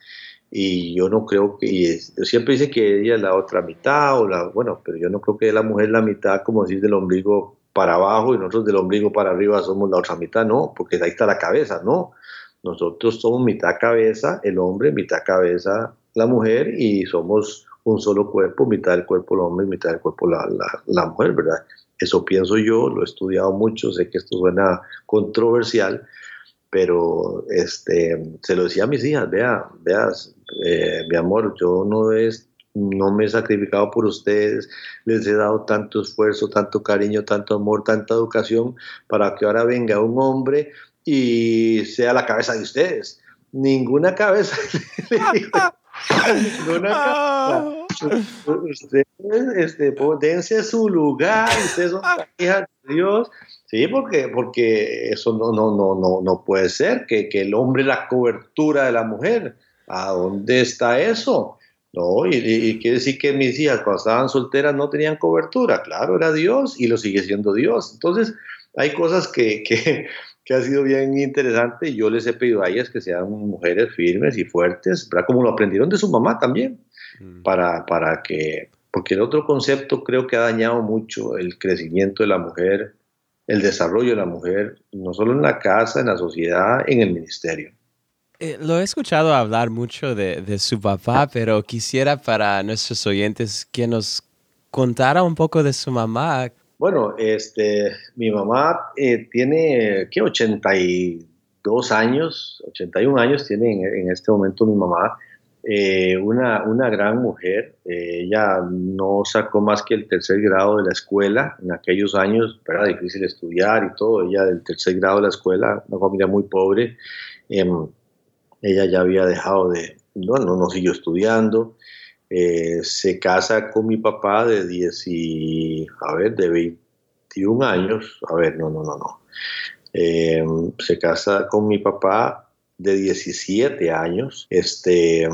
Y yo no creo que, y siempre dice que ella es la otra mitad, o la, bueno, pero yo no creo que la mujer es la mitad, como decir, del ombligo para abajo y nosotros del ombligo para arriba somos la otra mitad, no, porque ahí está la cabeza, no. Nosotros somos mitad cabeza el hombre, mitad cabeza la mujer y somos un solo cuerpo, mitad del cuerpo el hombre mitad del cuerpo la, la, mujer, ¿verdad? Eso pienso yo, lo he estudiado mucho, sé que esto suena controversial, pero este, se lo decía a mis hijas, vea, veas, eh, mi amor, yo no es no me he sacrificado por ustedes, les he dado tanto esfuerzo, tanto cariño, tanto amor, tanta educación, para que ahora venga un hombre y sea la cabeza de ustedes. Ninguna cabeza. *laughs* ninguna cabeza. Ustedes, este, dense su lugar, ustedes son hijas de Dios. Sí, porque, porque eso no, no, no, no, no puede ser, que, que el hombre es la cobertura de la mujer. ¿A dónde está eso? No, y, y, quiere decir que mis hijas cuando estaban solteras no tenían cobertura. Claro, era Dios y lo sigue siendo Dios. Entonces, hay cosas que, que, que ha sido bien interesante y yo les he pedido a ellas que sean mujeres firmes y fuertes, ¿verdad? como lo aprendieron de su mamá también, mm. para, para que, porque el otro concepto creo que ha dañado mucho el crecimiento de la mujer, el desarrollo de la mujer, no solo en la casa, en la sociedad, en el ministerio. Eh, lo he escuchado hablar mucho de, de su papá, pero quisiera para nuestros oyentes que nos contara un poco de su mamá. Bueno, este, mi mamá eh, tiene, ¿qué? 82 años, 81 años tiene en, este momento mi mamá. Eh, una, una, gran mujer. Eh, ella no sacó más que el tercer grado de la escuela. En aquellos años era difícil estudiar y todo. Ella del tercer grado de la escuela, una familia muy pobre. Em, ella ya había dejado de, bueno, no siguió estudiando. Eh, se casa con mi papá de 10 a ver, de 21 años, a ver, no, no, no, no. Eh, se casa con mi papá de 17 años, este,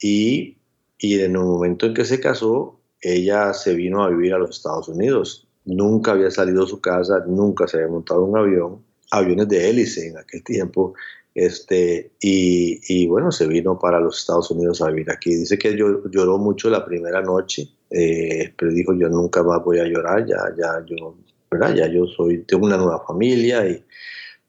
y, y en el momento en que se casó, ella se vino a vivir a los Estados Unidos. Nunca había salido de su casa, nunca se había montado un avión, aviones de hélice en aquel tiempo, este, y, bueno, se vino para los Estados Unidos a vivir aquí. Dice que lloró mucho la primera noche, eh, pero dijo, yo nunca más voy a llorar, ya, ya, yo, ¿verdad? ya yo soy, tengo una nueva familia y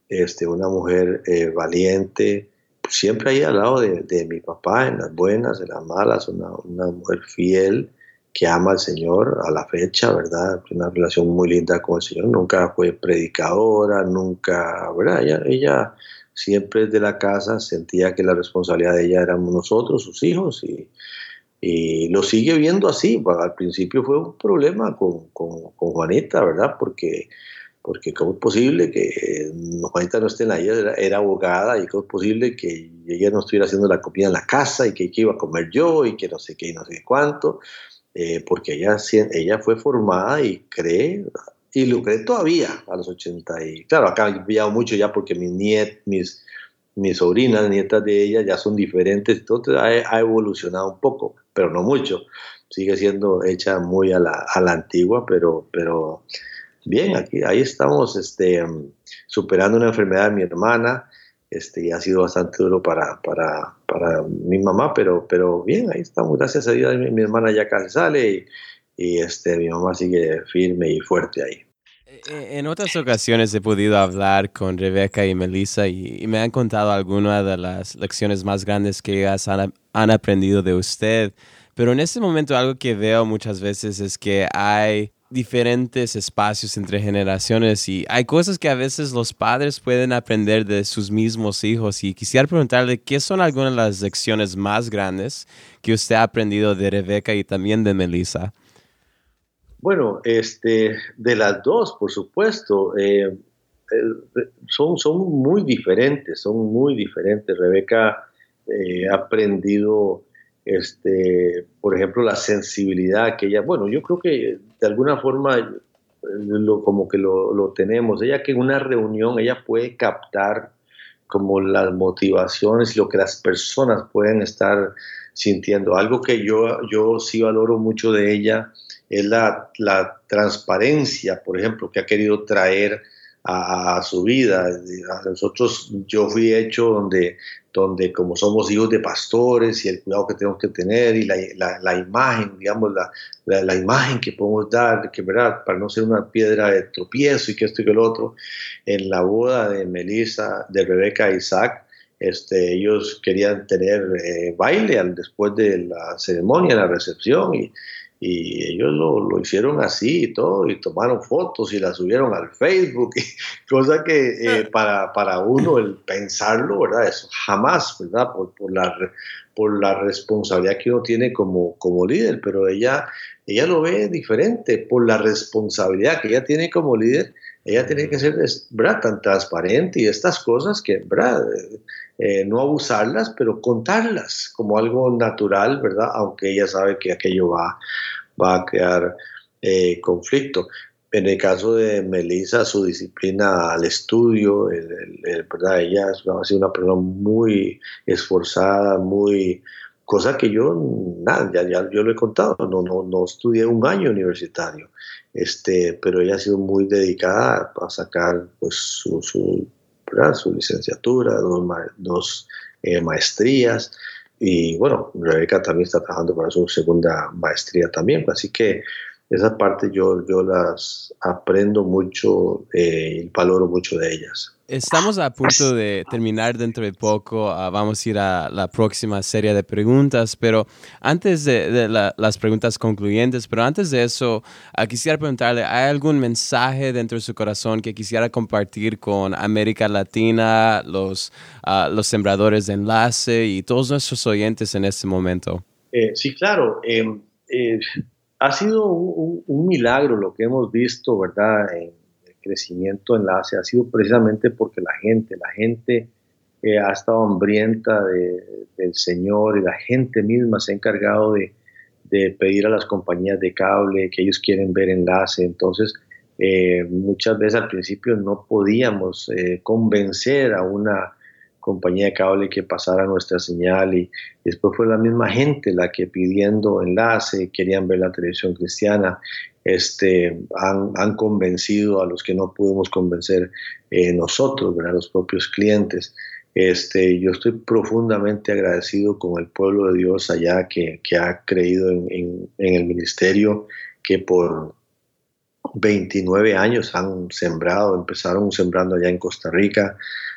este, una mujer eh, valiente, siempre ahí al lado de, mi papá, en las buenas, en las malas, una, una, mujer fiel que ama al Señor a la fecha, ¿verdad? Una relación muy linda con el Señor, nunca fue predicadora, nunca, ¿verdad? Ella, ella siempre desde la casa sentía que la responsabilidad de ella éramos nosotros, sus hijos, y, y lo sigue viendo así. Al principio fue un problema con, con, con Juanita, ¿verdad? Porque porque cómo es posible que eh, Juanita no esté en la era, abogada y cómo es posible que ella no estuviera haciendo la comida en la casa y que, iba a comer yo y que no sé qué y no sé cuánto, eh, porque ella, ella fue formada y cree, y lo cree todavía a los 80 y claro, ha cambiado mucho ya porque mis niet, mis, mis sobrinas, nietas de ella ya son diferentes, entonces ha, ha, evolucionado un poco, pero no mucho, sigue siendo hecha muy a la, a la antigua, pero, pero bien, aquí, ahí estamos este, superando una enfermedad de mi hermana. Este, y ha sido bastante duro para, para, para, mi mamá, pero, pero bien, ahí estamos, gracias a Dios, mi, hermana ya casi sale y, y, este, mi mamá sigue firme y fuerte ahí. En otras ocasiones he podido hablar con Rebeca y Melissa y, me han contado algunas de las lecciones más grandes que ellas han, han aprendido de usted, pero en este momento algo que veo muchas veces es que hay diferentes espacios entre generaciones y hay cosas que a veces los padres pueden aprender de sus mismos hijos y quisiera preguntarle qué son algunas de las lecciones más grandes que usted ha aprendido de Rebeca y también de Melissa. Bueno, este, de las dos, por supuesto, eh, eh, son, son muy diferentes, son muy diferentes. Rebeca eh, ha aprendido este, por ejemplo, la sensibilidad que ella, bueno, yo creo que de alguna forma lo, como que lo, lo, tenemos, ella que en una reunión ella puede captar como las motivaciones lo que las personas pueden estar sintiendo. Algo que yo, yo sí valoro mucho de ella es la, la transparencia, por ejemplo, que ha querido traer a, su vida. A nosotros, yo fui hecho donde, donde como somos hijos de pastores y el cuidado que tenemos que tener y la, la, imagen, digamos, la, la, imagen que podemos dar, que verdad, para no ser una piedra de tropiezo y que esto y que lo otro, en la boda de Melissa, de Rebeca e Isaac, este, ellos querían tener eh, baile al, después de la ceremonia, la recepción, y, y ellos lo, lo, hicieron así y todo, y tomaron fotos y las subieron al Facebook, *laughs* cosa que eh, *laughs* para, para, uno el pensarlo, ¿verdad? Eso jamás, ¿verdad? Por, por, la, por la responsabilidad que uno tiene como, como líder, pero ella, ella lo ve diferente, por la responsabilidad que ella tiene como líder, ella tiene que ser, ¿verdad? Tan transparente y estas cosas que, ¿verdad? Eh, no abusarlas, pero contarlas como algo natural, ¿verdad? Aunque ella sabe que aquello va, va a crear eh, conflicto. En el caso de Melissa, su disciplina al estudio, ¿verdad? ella ha sido una persona muy esforzada, muy cosa que yo, nada, ya, yo lo he contado, no, no, no estudié un año universitario, este, pero ella ha sido muy dedicada a sacar pues, su su licenciatura, dos, dos eh, maestrías y bueno, Rebeca también está trabajando para su segunda maestría también, así que esa parte yo, yo las aprendo mucho eh, y valoro mucho de ellas. Estamos a punto de terminar dentro de poco. Ah, vamos a ir a la próxima serie de preguntas, pero antes de, las preguntas concluyentes, pero antes de eso, ah, quisiera preguntarle, ¿hay algún mensaje dentro de su corazón que quisiera compartir con América Latina, los, ah, los sembradores de enlace y todos nuestros oyentes en este momento? Eh, sí, claro. Em, eh, ha sido un, milagro lo que hemos visto, ¿verdad? Crecimiento enlace ha sido precisamente porque la gente, la gente ha estado hambrienta del Señor y la gente misma se ha encargado de, pedir a las compañías de cable que ellos quieren ver enlace. Entonces, eh, muchas veces al principio no podíamos eh, convencer a una compañía de cable que pasara nuestra señal y después fue la misma gente la que pidiendo enlace, querían ver la televisión cristiana este, han, convencido a los que no pudimos convencer eh, nosotros, ¿verdad? los propios clientes. Este, yo estoy profundamente agradecido con el pueblo de Dios allá que, ha creído en, el ministerio, que por 29 años han sembrado, empezaron sembrando allá en Costa Rica,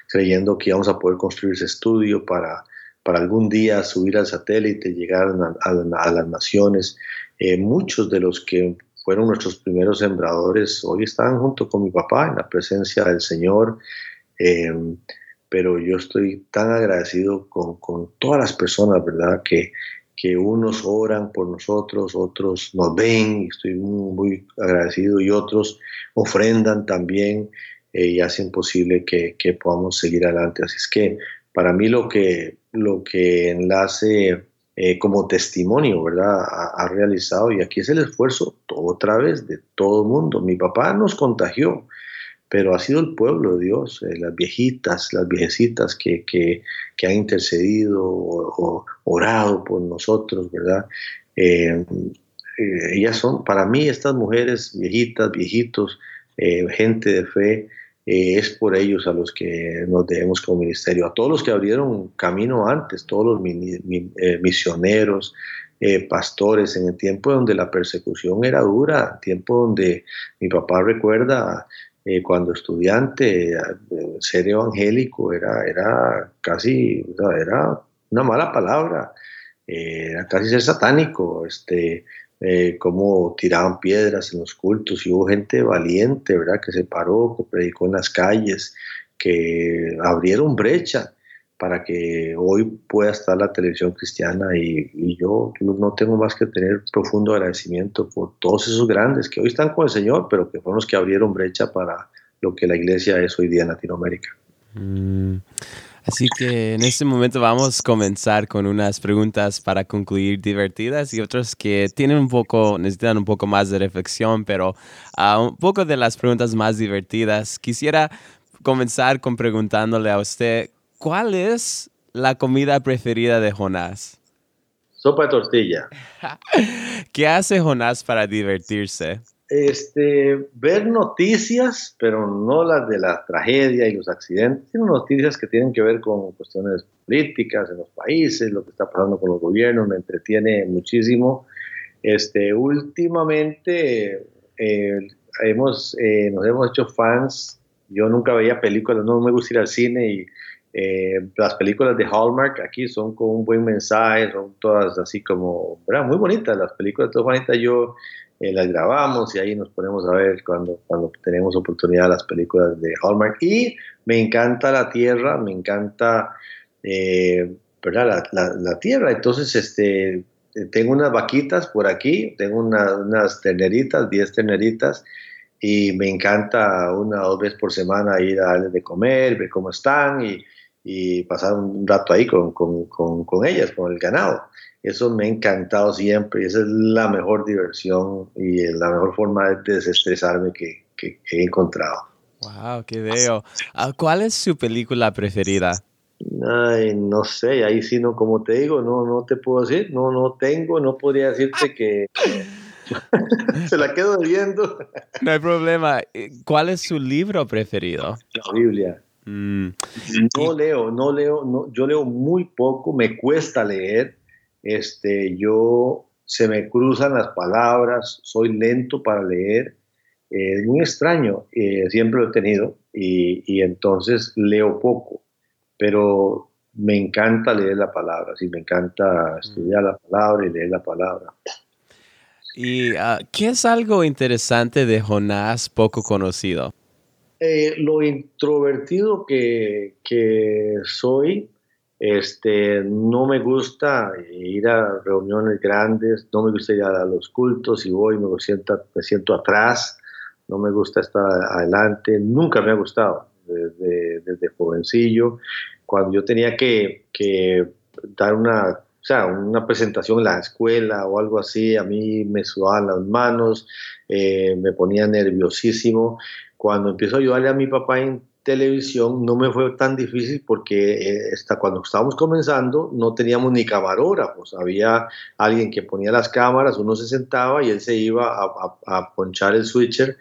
creyendo que íbamos a poder construir ese estudio para, para algún día subir al satélite, llegar a, las naciones. Eh, muchos de los que fueron nuestros primeros sembradores hoy están junto con mi papá en la presencia del Señor. Eh, pero yo estoy tan agradecido con, con todas las personas, ¿verdad? Que, que unos oran por nosotros, otros nos ven, estoy muy, agradecido, y otros ofrendan también eh, y hacen posible que, que, podamos seguir adelante. Así es que para mí lo que, lo que Enlace eh, como testimonio, ¿verdad? Ha, realizado, y aquí es el esfuerzo otra vez de todo el mundo. Mi papá nos contagió, pero ha sido el pueblo de Dios, eh, las viejitas, las viejecitas que, que, que han intercedido o, orado por nosotros, ¿verdad? Eh, ellas son, para mí, estas mujeres viejitas, viejitos, gente de fe, es por ellos a los que nos debemos como ministerio, a todos los que abrieron camino antes, todos los misioneros, pastores, en el tiempo donde la persecución era dura, tiempo donde mi papá recuerda eh, cuando estudiante, eh, ser evangélico era, era casi, era una mala palabra, eh, era casi ser satánico, este, como tiraban piedras en los cultos y hubo gente valiente, ¿verdad? Que se paró, que predicó en las calles, que abrieron brecha para que hoy pueda estar la televisión cristiana y, yo no tengo más que tener profundo agradecimiento por todos esos grandes que hoy están con el Señor, pero que fueron los que abrieron brecha para lo que la iglesia es hoy día en Latinoamérica. Mm, así que en este momento vamos a comenzar con unas preguntas para concluir divertidas y otras que tienen un poco, necesitan un poco más de reflexión, pero uh, un poco de las preguntas más divertidas. Quisiera comenzar con preguntándole a usted ¿Cuál es la comida preferida de Jonás? Sopa de tortilla. *laughs* ¿Qué hace Jonás para divertirse? Este, ver noticias, pero no las de la tragedia y los accidentes, sino noticias que tienen que ver con cuestiones políticas en los países, lo que está pasando con los gobiernos, me entretiene muchísimo. Este, últimamente hemos, eh, nos hemos hecho fans, yo nunca veía películas, no me gusta ir al cine y eh, las películas de Hallmark aquí son con un buen mensaje, son todas así como. Muy bonitas, las películas todas bonitas, yo eh, las grabamos y ahí nos ponemos a ver cuando, cuando tenemos oportunidad las películas de Hallmark. Y me encanta la tierra, me encanta, eh, ¿verdad? La, tierra, entonces este, tengo unas vaquitas por aquí, tengo unas terneritas, 10 terneritas, y me encanta una o dos veces por semana ir a darles de comer, ver cómo están y y pasar un rato ahí con, con, con, ellas, con el ganado. Eso me ha encantado siempre y esa es la mejor diversión y la mejor forma de desestresarme que, que, he encontrado. Wow, qué veo. Ah, ¿Cuál es su película preferida? Ay, no sé, ahí sí no, como te digo, no, no te puedo decir, no, no tengo, no podría decirte que *laughs* se la quedo viendo. no hay problema. ¿Cuál es su libro preferido? La Biblia. Mm. No leo, no leo, no, yo leo muy poco, me cuesta leer, este, yo se me cruzan las palabras, soy lento para leer, eh, es muy extraño, eh, siempre lo he tenido y, entonces leo poco, pero me encanta leer la palabra, sí, me encanta estudiar la palabra y leer la palabra. ¿Y ah, qué es algo interesante de Jonás poco conocido? Eh, lo introvertido que, soy, este, no me gusta ir a reuniones grandes, no me gusta ir a los cultos, y voy me siento, me siento atrás, no me gusta estar adelante, nunca me ha gustado desde, desde jovencillo. Cuando yo tenía que, dar una, o sea, una presentación en la escuela o algo así, a mí me sudaban las manos, eh, me ponía nerviosísimo cuando empiezo a ayudarle a mi papá en televisión no me fue tan difícil porque eh, hasta cuando estábamos comenzando no teníamos ni camarógrafos, había alguien que ponía las cámaras, uno se sentaba y él se iba a, ponchar el switcher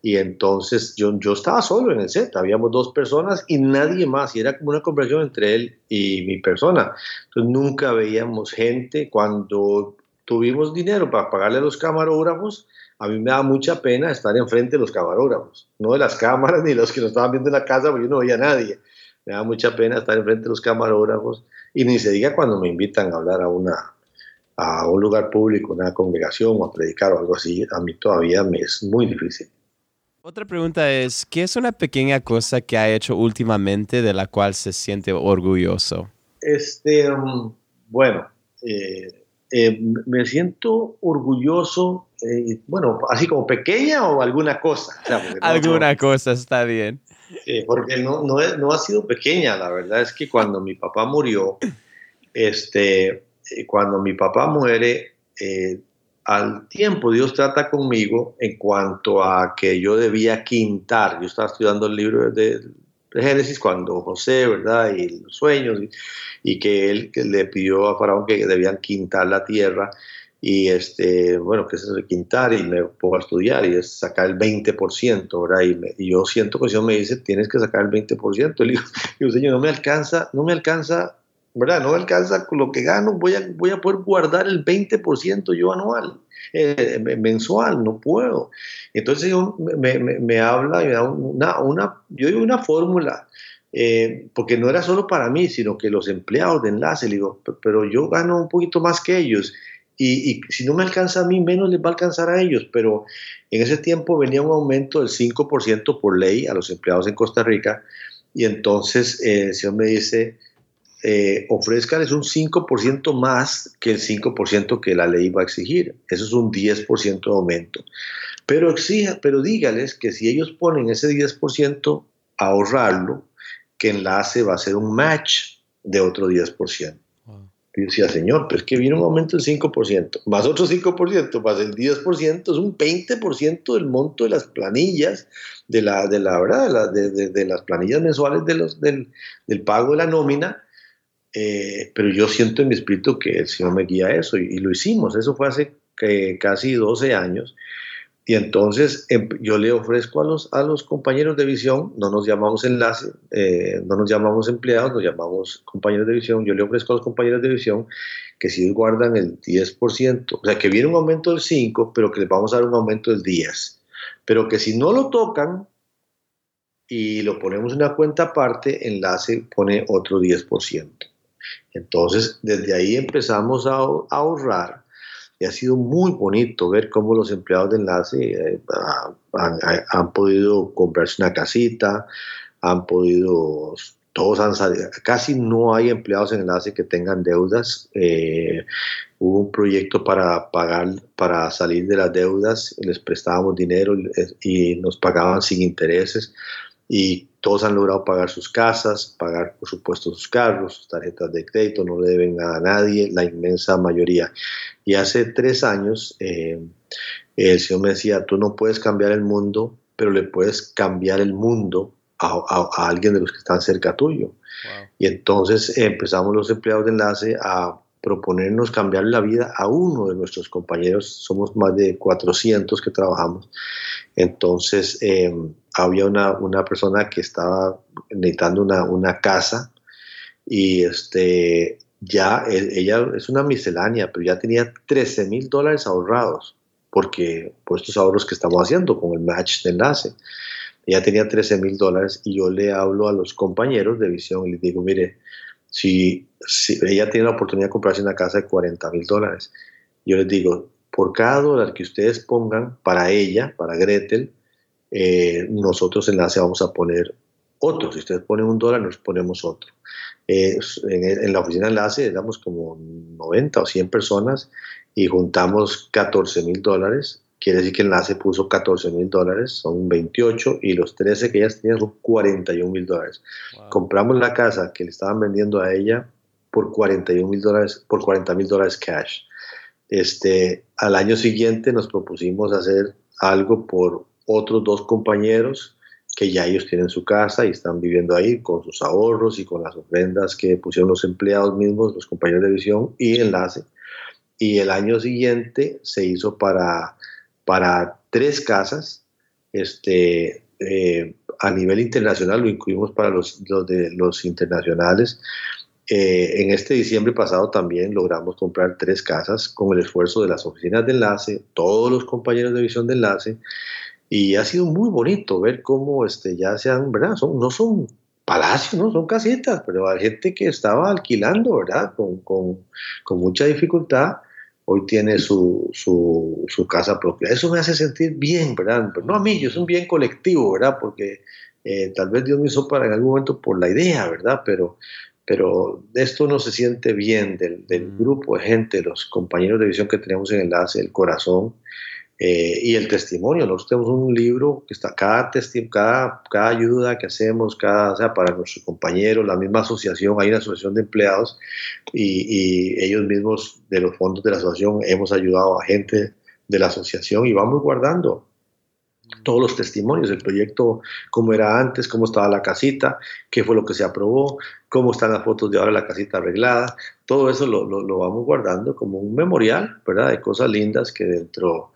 y entonces yo, yo estaba solo en el set, habíamos dos personas y nadie más, y era como una conversación entre él y mi persona. Entonces nunca veíamos gente, cuando tuvimos dinero para pagarle a los camarógrafos, a mí me da mucha pena estar enfrente de los camarógrafos, no de las *laughs* cámaras ni los que nos estaban viendo en la casa, porque yo no veía a nadie. me da mucha pena estar enfrente de los camarógrafos y ni se diga cuando me invitan a hablar a una a un lugar público, una congregación o a predicar o algo así, a mí todavía me es muy difícil. Otra pregunta es, ¿qué es una pequeña cosa que ha hecho últimamente de la cual se siente orgulloso? Este, um, bueno, eh, eh, me siento orgulloso, eh, bueno, así como pequeña o alguna cosa. alguna cosa está bien. porque no, no, no, ha sido pequeña, la verdad es que cuando mi papá murió, este, cuando mi papá muere, al tiempo Dios trata conmigo en cuanto a que yo debía quintar. Yo estaba estudiando el libro de Génesis cuando José, ¿verdad? Y los sueños, y, que él le pidió a Faraón que debían quintar la tierra. Y este, bueno, que es eso quintar? Y me a estudiar y es sacar el 20%, ¿verdad? Y, y yo siento que Señor me dice, tienes que sacar el 20%. Y le digo, *laughs* digo, Señor, no me alcanza, no me alcanza ¿verdad? No me alcanza con lo que gano, voy a, voy a poder guardar el 20% yo anual, eh, mensual, no puedo. Entonces me, me, me, habla me da una, yo digo una fórmula, eh, porque no era solo para mí, sino que los empleados de enlace, le digo, pero yo gano un poquito más que ellos. Y, y, si no me alcanza a mí, menos les va a alcanzar a ellos. Pero en ese tiempo venía un aumento del 5% por ley a los empleados en Costa Rica. Y entonces eh, el señor me dice, eh, ofrezcanles un 5% más que el 5% que la ley va a exigir. Eso es un 10% de aumento. Pero exija, pero dígales que si ellos ponen ese 10% a ahorrarlo, que enlace va a ser un match de otro 10%. Y yo decía, señor, pero es que viene un aumento del 5%, más otro 5%, más el 10%, es un 20% del monto de las planillas, de la, de la verdad, de, las planillas mensuales de los, del, del pago de la nómina, eh, pero yo siento en mi espíritu que el Señor me guía a eso y, lo hicimos. Eso fue hace casi 12 años. Y entonces em, yo le ofrezco a los, a los compañeros de visión, no nos llamamos enlace, eh, no nos llamamos empleados, nos llamamos compañeros de visión. Yo le ofrezco a los compañeros de visión que si guardan el 10%, o sea, que viene un aumento del 5%, pero que les vamos a dar un aumento del 10%. Pero que si no lo tocan y lo ponemos en una cuenta aparte, enlace pone otro 10%. Entonces, desde ahí empezamos a, ahorrar y ha sido muy bonito ver cómo los empleados de enlace eh, han, podido comprarse una casita, han podido, todos han salido, casi no hay empleados en enlace que tengan deudas. Eh, hubo un proyecto para pagar, para salir de las deudas, les prestábamos dinero y nos pagaban sin intereses y todos han logrado pagar sus casas, pagar por supuesto sus carros, sus tarjetas de crédito, no le deben a nadie, la inmensa mayoría. Y hace tres años eh, el Señor me decía, tú no puedes cambiar el mundo, pero le puedes cambiar el mundo a, alguien de los que están cerca tuyo. Y entonces empezamos los empleados de enlace a proponernos cambiar la vida a uno de nuestros compañeros. Somos más de 400 que trabajamos. Entonces, eh, había una, una, persona que estaba necesitando una, una casa y este, ya ella es una miscelánea, pero ya tenía 13 mil dólares ahorrados porque por estos ahorros que estamos haciendo con el match de enlace. Ella tenía 13 mil dólares y yo le hablo a los compañeros de visión y les digo, mire, si, ella tiene la oportunidad de comprarse una casa de 40 mil dólares, yo les digo, por cada dólar que ustedes pongan para ella, para Gretel, eh, nosotros en vamos a poner otro. Si ustedes ponen un dólar, nos ponemos otro. Eh, en, la oficina enlace éramos como 90 o 100 personas y juntamos 14 mil dólares Quiere decir que Enlace puso 14 mil dólares, son 28, y los 13 que ellas tenían son 41 mil dólares. Compramos la casa que le estaban vendiendo a ella por 41 mil dólares, por 40 mil dólares cash. Este, al año siguiente nos propusimos hacer algo por otros dos compañeros que ya ellos tienen su casa y están viviendo ahí con sus ahorros y con las ofrendas que pusieron los empleados mismos, los compañeros de visión y enlace. Y el año siguiente se hizo para para tres casas. Este, eh, a nivel internacional, lo incluimos para los, de, los internacionales. Eh, en este diciembre pasado también logramos comprar tres casas con el esfuerzo de las oficinas de enlace, todos los compañeros de visión de enlace, y ha sido muy bonito ver cómo este, ya se han, ¿verdad? Son, no son palacios, ¿no? Son casitas, pero hay gente que estaba alquilando, ¿verdad? Con, con, con mucha dificultad. Hoy tiene su, su, su, casa propia. Eso me hace sentir bien, ¿verdad? Pero no a mí, yo es un bien colectivo, ¿verdad? Porque eh, tal vez Dios me hizo para en algún momento por la idea, ¿verdad? Pero, pero esto no se siente bien del, del mm. grupo de gente, los compañeros de visión que tenemos en Enlace, el corazón, eh, y el testimonio, nosotros tenemos un libro que está cada, cada, cada ayuda que hacemos, cada, o sea, para nuestros compañeros, la misma asociación, hay una asociación de empleados y, y, ellos mismos de los fondos de la asociación hemos ayudado a gente de la asociación y vamos guardando todos los testimonios, el proyecto, cómo era antes, cómo estaba la casita, qué fue lo que se aprobó, cómo están las fotos de ahora la casita arreglada, todo eso lo, lo, lo vamos guardando como un memorial, ¿verdad? De cosas lindas que dentro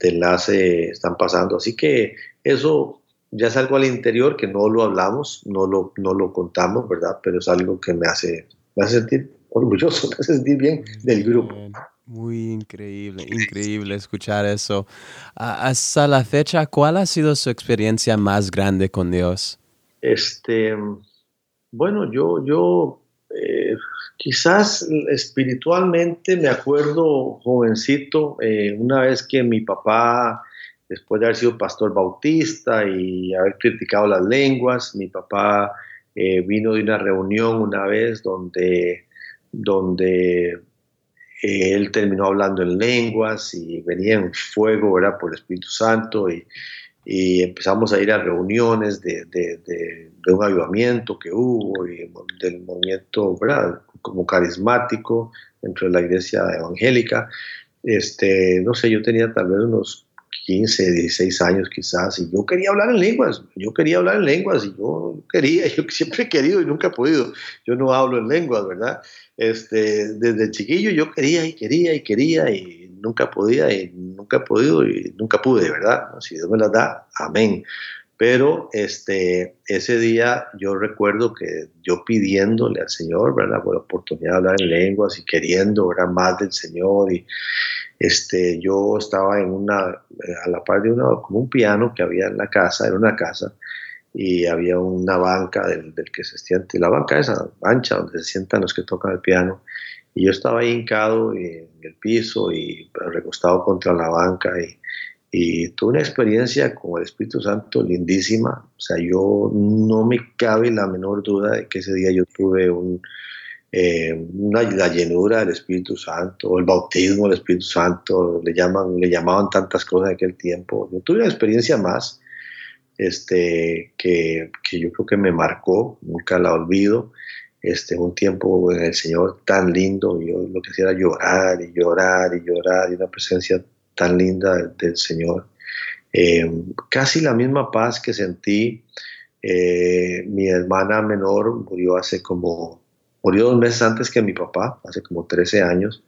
de enlace están pasando. Así que eso ya es algo al interior que no lo hablamos, no lo, no lo contamos, ¿verdad? Pero es algo que me hace, me hace sentir orgulloso, *laughs* me hace sentir bien del grupo. Muy increíble, increíble escuchar eso. Hasta la fecha, ¿cuál ha sido su experiencia más grande con Dios? Este, bueno, yo, yo Quizás espiritualmente me acuerdo jovencito, eh, una vez que mi papá, después de haber sido pastor bautista y haber criticado las lenguas, mi papá eh, vino de una reunión una vez donde, donde eh, él terminó hablando en lenguas y venía en fuego ¿verdad? por el Espíritu Santo y, empezamos a ir a reuniones de, un avivamiento que hubo y del movimiento ¿verdad? Como carismático dentro de la iglesia evangélica. Este, no sé, yo tenía tal vez unos 15, 16 años quizás, y yo quería hablar en lenguas, yo quería hablar en lenguas, y yo quería, *laughs* yo siempre he querido y nunca he podido, yo no hablo en lenguas, ¿verdad? Este, desde chiquillo yo quería y quería y quería y nunca podía y nunca he podido y nunca pude, ¿verdad? Si Dios me las da, amén. Pero este, ese día yo recuerdo que yo pidiéndole al Señor, ¿verdad? Por la oportunidad de hablar en lenguas y queriendo, ¿verdad? Más del Señor. Y este, yo estaba en una, a la par de una, como un piano que había en la casa, era una casa, y había una banca del, del que se siente, la banca esa ancha donde se sientan los que tocan el piano. Y yo estaba ahí hincado en el piso y recostado contra la banca y y tuve una experiencia con el Espíritu Santo lindísima. O sea, yo no me cabe la menor duda de que ese día yo tuve un, eh, una, la llenura del Espíritu Santo, o el bautismo del Espíritu Santo, le, llaman, le llamaban tantas cosas en aquel tiempo. Yo tuve una experiencia más este, que, que yo creo que me marcó, nunca la olvido. Este, un tiempo en el Señor tan lindo, yo lo que hacía era llorar y llorar y llorar, y una presencia tan linda del Señor. Eh, casi la misma paz que sentí. Eh, mi hermana menor murió hace como, murió dos meses antes que mi papá, hace como 13 años.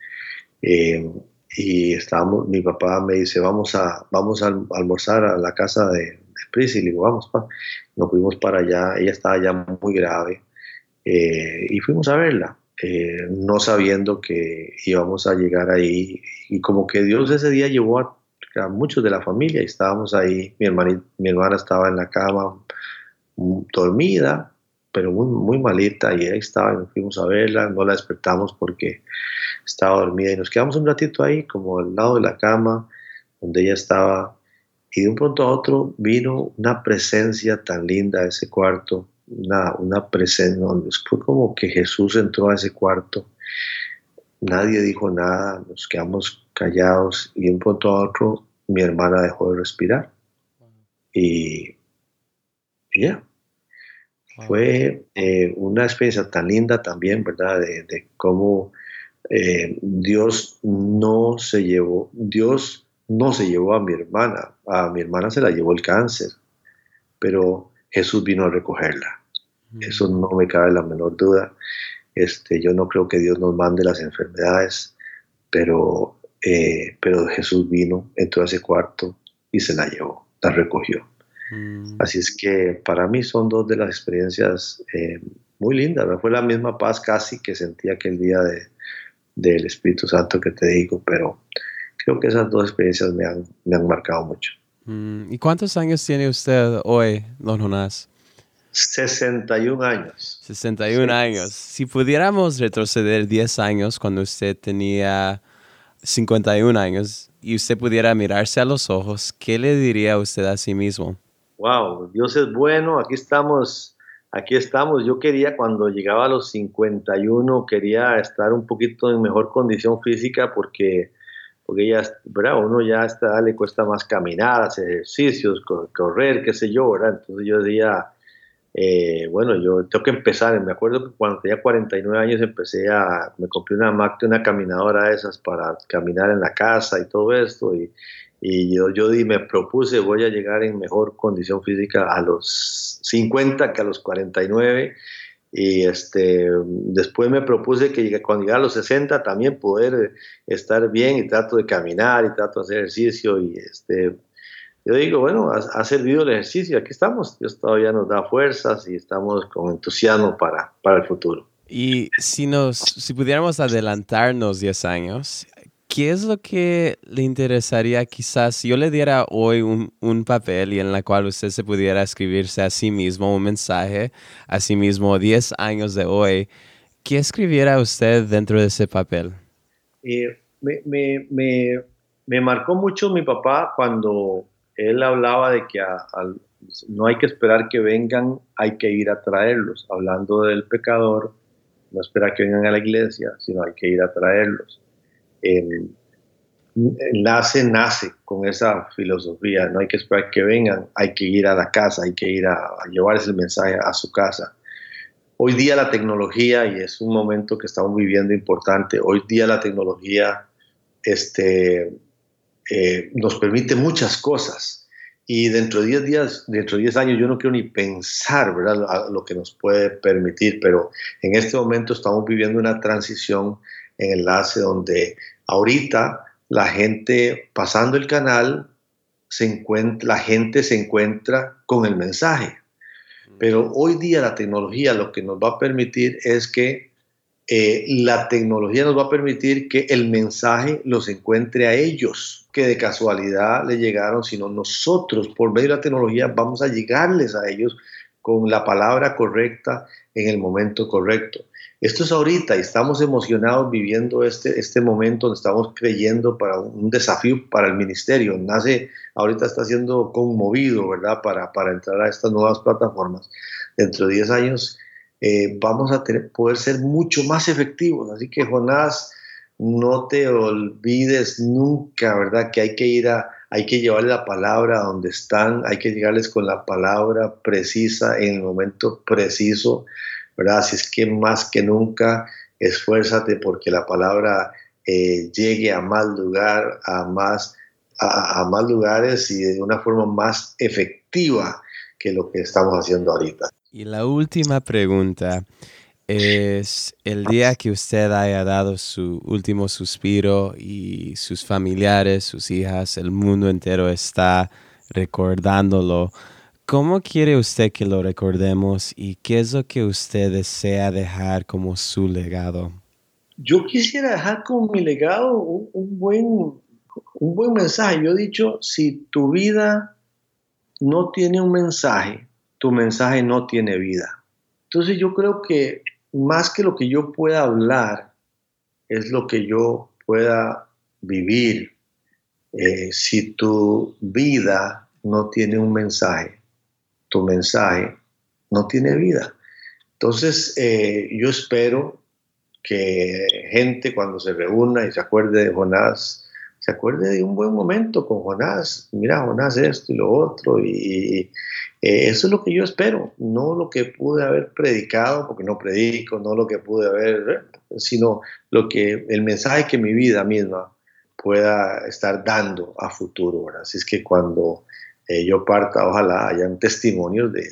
Eh, y estábamos, mi papá me dice, vamos a, vamos a almorzar a la casa de, de Pris. Y le digo, vamos, pa. Nos fuimos para allá, ella estaba ya muy grave. y fuimos a verla. Eh, no sabiendo que íbamos a llegar ahí. Y como que Dios ese día llevó a, muchos de la familia. Y estábamos ahí. Mi, hermana, mi hermana estaba en la cama mm, dormida, pero muy, muy malita. Y ahí estaba, nos fuimos a verla, no la despertamos porque estaba dormida. Y nos quedamos un ratito ahí como al lado de la cama donde ella estaba. Y de un pronto a otro vino una presencia tan linda a ese cuarto una, una presencia, fue como que Jesús entró a ese cuarto, nadie dijo nada, nos quedamos callados y de un punto a otro mi hermana dejó de respirar. Y ya, fue eh, una experiencia tan linda también, ¿verdad? De, cómo eh, Dios no se llevó, Dios no se llevó a mi hermana, a mi hermana se la llevó el cáncer, pero Jesús vino a recogerla. Eso no me cabe la menor duda. Este, yo no creo que Dios nos mande las enfermedades, pero, eh, pero Jesús vino, entró a ese cuarto y se la llevó, la recogió. Mm. Así es que para mí son dos de las experiencias eh, muy lindas. Fue la misma paz casi que sentí aquel día de, del Espíritu Santo que te digo, pero creo que esas dos experiencias me han, me han marcado mucho. Mm. ¿Y cuántos años tiene usted hoy, don Jonás? 61 años. 61 años. Si pudiéramos retroceder 10 años cuando usted tenía 51 años y usted pudiera mirarse a los ojos, ¿qué le diría usted a sí mismo? Wow, Dios es bueno, aquí estamos, aquí estamos. Yo quería cuando llegaba a los 51, quería estar un poquito en mejor condición física porque porque ya, ¿verdad? Uno ya está, le cuesta más caminar, hacer ejercicios, correr, qué sé yo, ¿verdad? Entonces yo decía, eh, bueno, yo tengo que empezar. Me acuerdo que cuando tenía 49 años empecé a, me compré una Mac, una caminadora de esas para caminar en la casa y todo esto. Y, y yo, yo me propuse, voy a llegar en mejor condición física a los 50 que a los 49 y este, después me propuse que cuando llegara a los 60 también poder estar bien y trato de caminar y trato de hacer ejercicio y este, yo digo, bueno, ha, servido el ejercicio, aquí estamos, Dios todavía nos da fuerzas y estamos con entusiasmo para, para el futuro. Y si nos, si pudiéramos adelantarnos 10 años, ¿qué es lo que le interesaría quizás si yo le diera hoy un, papel y en la cual usted se pudiera escribirse a sí mismo un mensaje a sí mismo 10 años de hoy? ¿Qué escribiera usted dentro de ese papel? Eh, me, marcó mucho mi papá cuando él hablaba de que no hay que esperar que vengan, hay que ir a traerlos. Hablando del pecador, no espera que vengan a la iglesia, sino hay que ir a traerlos nace, nace con esa filosofía, no hay que esperar que vengan, hay que ir a la casa, hay que ir a, llevar ese mensaje a su casa. Hoy día la tecnología, y es un momento que estamos viviendo importante, hoy día la tecnología este, eh, nos permite muchas cosas. Y dentro de 10 días, dentro de 10 años, yo no quiero ni pensar ¿verdad? lo que nos puede permitir, pero en este momento estamos viviendo una transición en enlace donde ahorita la gente pasando el canal, se encuentra, la gente se encuentra con el mensaje. Pero hoy día la tecnología lo que nos va a permitir es que eh, la tecnología nos va a permitir que el mensaje los encuentre a ellos, que de casualidad le llegaron, sino nosotros por medio de la tecnología vamos a llegarles a ellos con la palabra correcta en el momento correcto. Esto es ahorita y estamos emocionados viviendo este, este momento donde estamos creyendo para un desafío para el ministerio. Nace, ahorita está siendo conmovido, ¿verdad? Para, para entrar a estas nuevas plataformas. Dentro de 10 años eh, vamos a poder ser mucho más efectivos. Así que Jonás, no te olvides nunca, ¿verdad? Que hay que ir a, hay que llevarle la palabra a donde están, hay que llegarles con la palabra precisa en el momento preciso ¿verdad? Así es que más que nunca esfuérzate porque la palabra eh, llegue a más lugar, a más, a, más lugares y de una forma más efectiva que lo que estamos haciendo ahorita. Y la última pregunta es el día que usted haya dado su último suspiro y sus familiares, sus hijas, el mundo entero está recordándolo. ¿Cómo quiere usted que lo recordemos y qué es lo que usted desea dejar como su legado? Yo quisiera dejar como mi legado un, buen, un buen mensaje. Yo he dicho, si tu vida no tiene un mensaje, tu mensaje no tiene vida. Entonces yo creo que más que lo que yo pueda hablar, es lo que yo pueda vivir. Eh, si tu vida no tiene un mensaje, tu mensaje no tiene vida. Entonces, eh, yo espero que gente cuando se reúna y se acuerde de Jonás, se acuerde de un buen momento con Jonás. Mira, Jonás esto y lo otro. Y, eh, eso es lo que yo espero, no lo que pude haber predicado, porque no predico, no lo que pude haber, sino lo que el mensaje que mi vida misma pueda estar dando a futuro. Así es que cuando eh, yo parta, ojalá hayan testimonios de,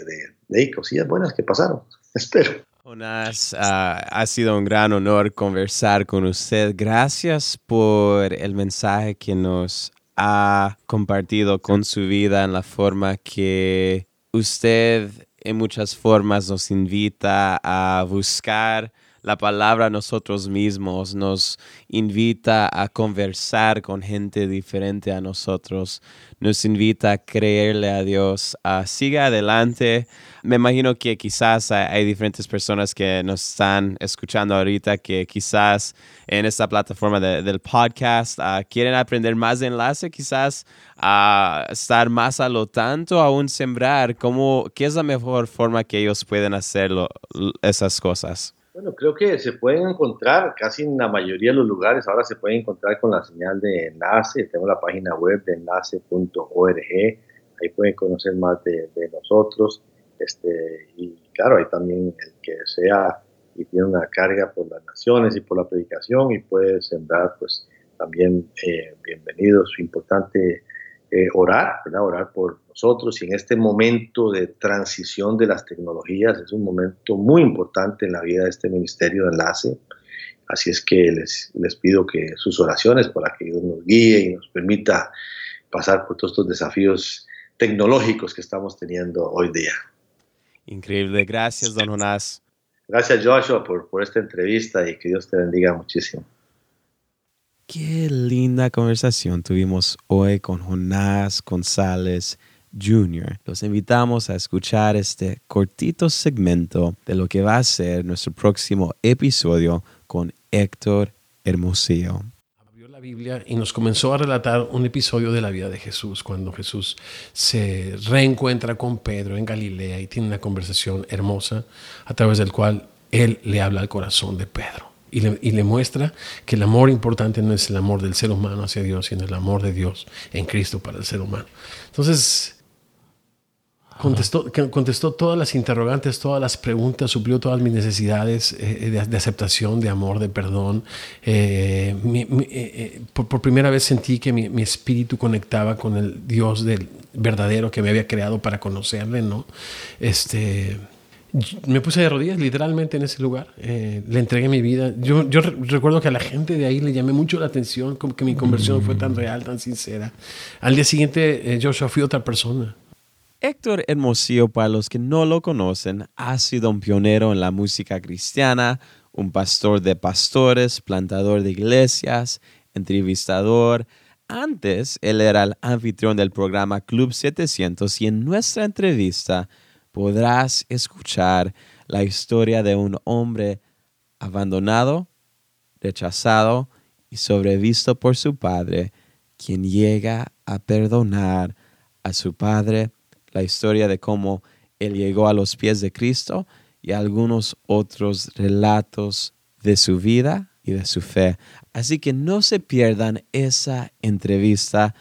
de, cosillas buenas que pasaron. *laughs* Espero. Jonás, ah, ha sido un gran honor conversar con usted. Gracias por el mensaje que nos ha compartido con su vida en la forma que usted en muchas formas nos invita a buscar la palabra a nosotros mismos, nos invita a conversar con gente diferente a nosotros, nos invita a creerle a Dios. Uh, siga adelante. Me imagino que quizás hay, diferentes personas que nos están escuchando ahorita que quizás en esta plataforma del podcast uh, quieren aprender más de enlace, quizás a estar más a lo tanto, aún sembrar. ¿Cómo, ¿Qué es la mejor forma que ellos pueden hacer esas cosas? Bueno, creo que se pueden encontrar casi en la mayoría de los lugares. Ahora se pueden encontrar con la señal de enlace. Tengo la página web de enlace.org. Ahí pueden conocer más de, nosotros. Este, y claro, hay también el que sea y tiene una carga por las naciones y por la predicación y puede sembrar, pues también eh, bienvenidos. Importante eh, orar, ¿verdad? Orar por nosotros y en este momento de transición de las tecnologías es un momento muy importante en la vida de este ministerio de enlace. Así es que les, les pido que sus oraciones para que Dios nos guíe y nos permita pasar por todos estos desafíos tecnológicos que estamos teniendo hoy día. Increíble. Gracias, don Jonás. Gracias, Joshua, por, por esta entrevista y que Dios te bendiga muchísimo. Qué linda conversación tuvimos hoy con Jonás González Jr. Los invitamos a escuchar este cortito segmento de lo que va a ser nuestro próximo episodio con Héctor Hermosillo. Abrió la Biblia y nos comenzó a relatar un episodio de la vida de Jesús, cuando Jesús se reencuentra con Pedro en Galilea y tiene una conversación hermosa a través del cual él le habla al corazón de Pedro y le, muestra que el amor importante no es el amor del ser humano hacia Dios, sino el amor de Dios en Cristo para el ser humano. Entonces, contestó, contestó todas las interrogantes, todas las preguntas, suplió todas mis necesidades eh, de, aceptación, de amor, de perdón. Eh, eh, por, primera vez sentí que mi, mi, espíritu conectaba con el Dios del verdadero que me había creado para conocerle, ¿no? Este me puse de rodillas literalmente en ese lugar, eh, le entregué mi vida. Yo, yo recuerdo que a la gente de ahí le llamé mucho la atención, como que mi conversión fue tan real, tan sincera. Al día siguiente, eh, Joshua fui otra persona. Héctor Hermosillo, para los que no lo conocen, ha sido un pionero en la música cristiana, un pastor de pastores, plantador de iglesias, entrevistador. Antes, él era el anfitrión del programa Club 700 y en nuestra entrevista podrás escuchar la historia de un hombre abandonado, rechazado y sobrevisto por su padre, quien llega a perdonar a su padre, la historia de cómo él llegó a los pies de Cristo y algunos otros relatos de su vida y de su fe. Así que no se pierdan esa entrevista,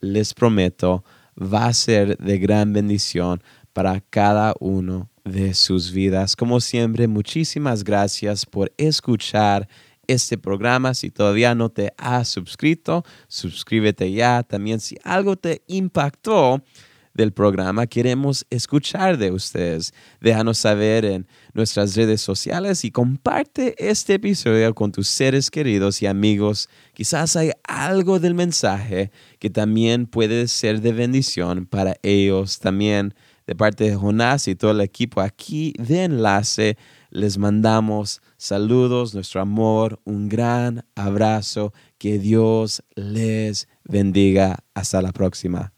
les prometo, va a ser de gran bendición para cada uno de sus vidas. Como siempre, muchísimas gracias por escuchar este programa. Si todavía no te has suscrito, suscríbete ya. También si algo te impactó del programa, queremos escuchar de ustedes. Déjanos saber en nuestras redes sociales y comparte este episodio con tus seres queridos y amigos. Quizás hay algo del mensaje que también puede ser de bendición para ellos también de parte de Jonás y todo el equipo aquí de Enlace, les mandamos saludos, nuestro amor, un gran abrazo. Que Dios les bendiga. Hasta la próxima.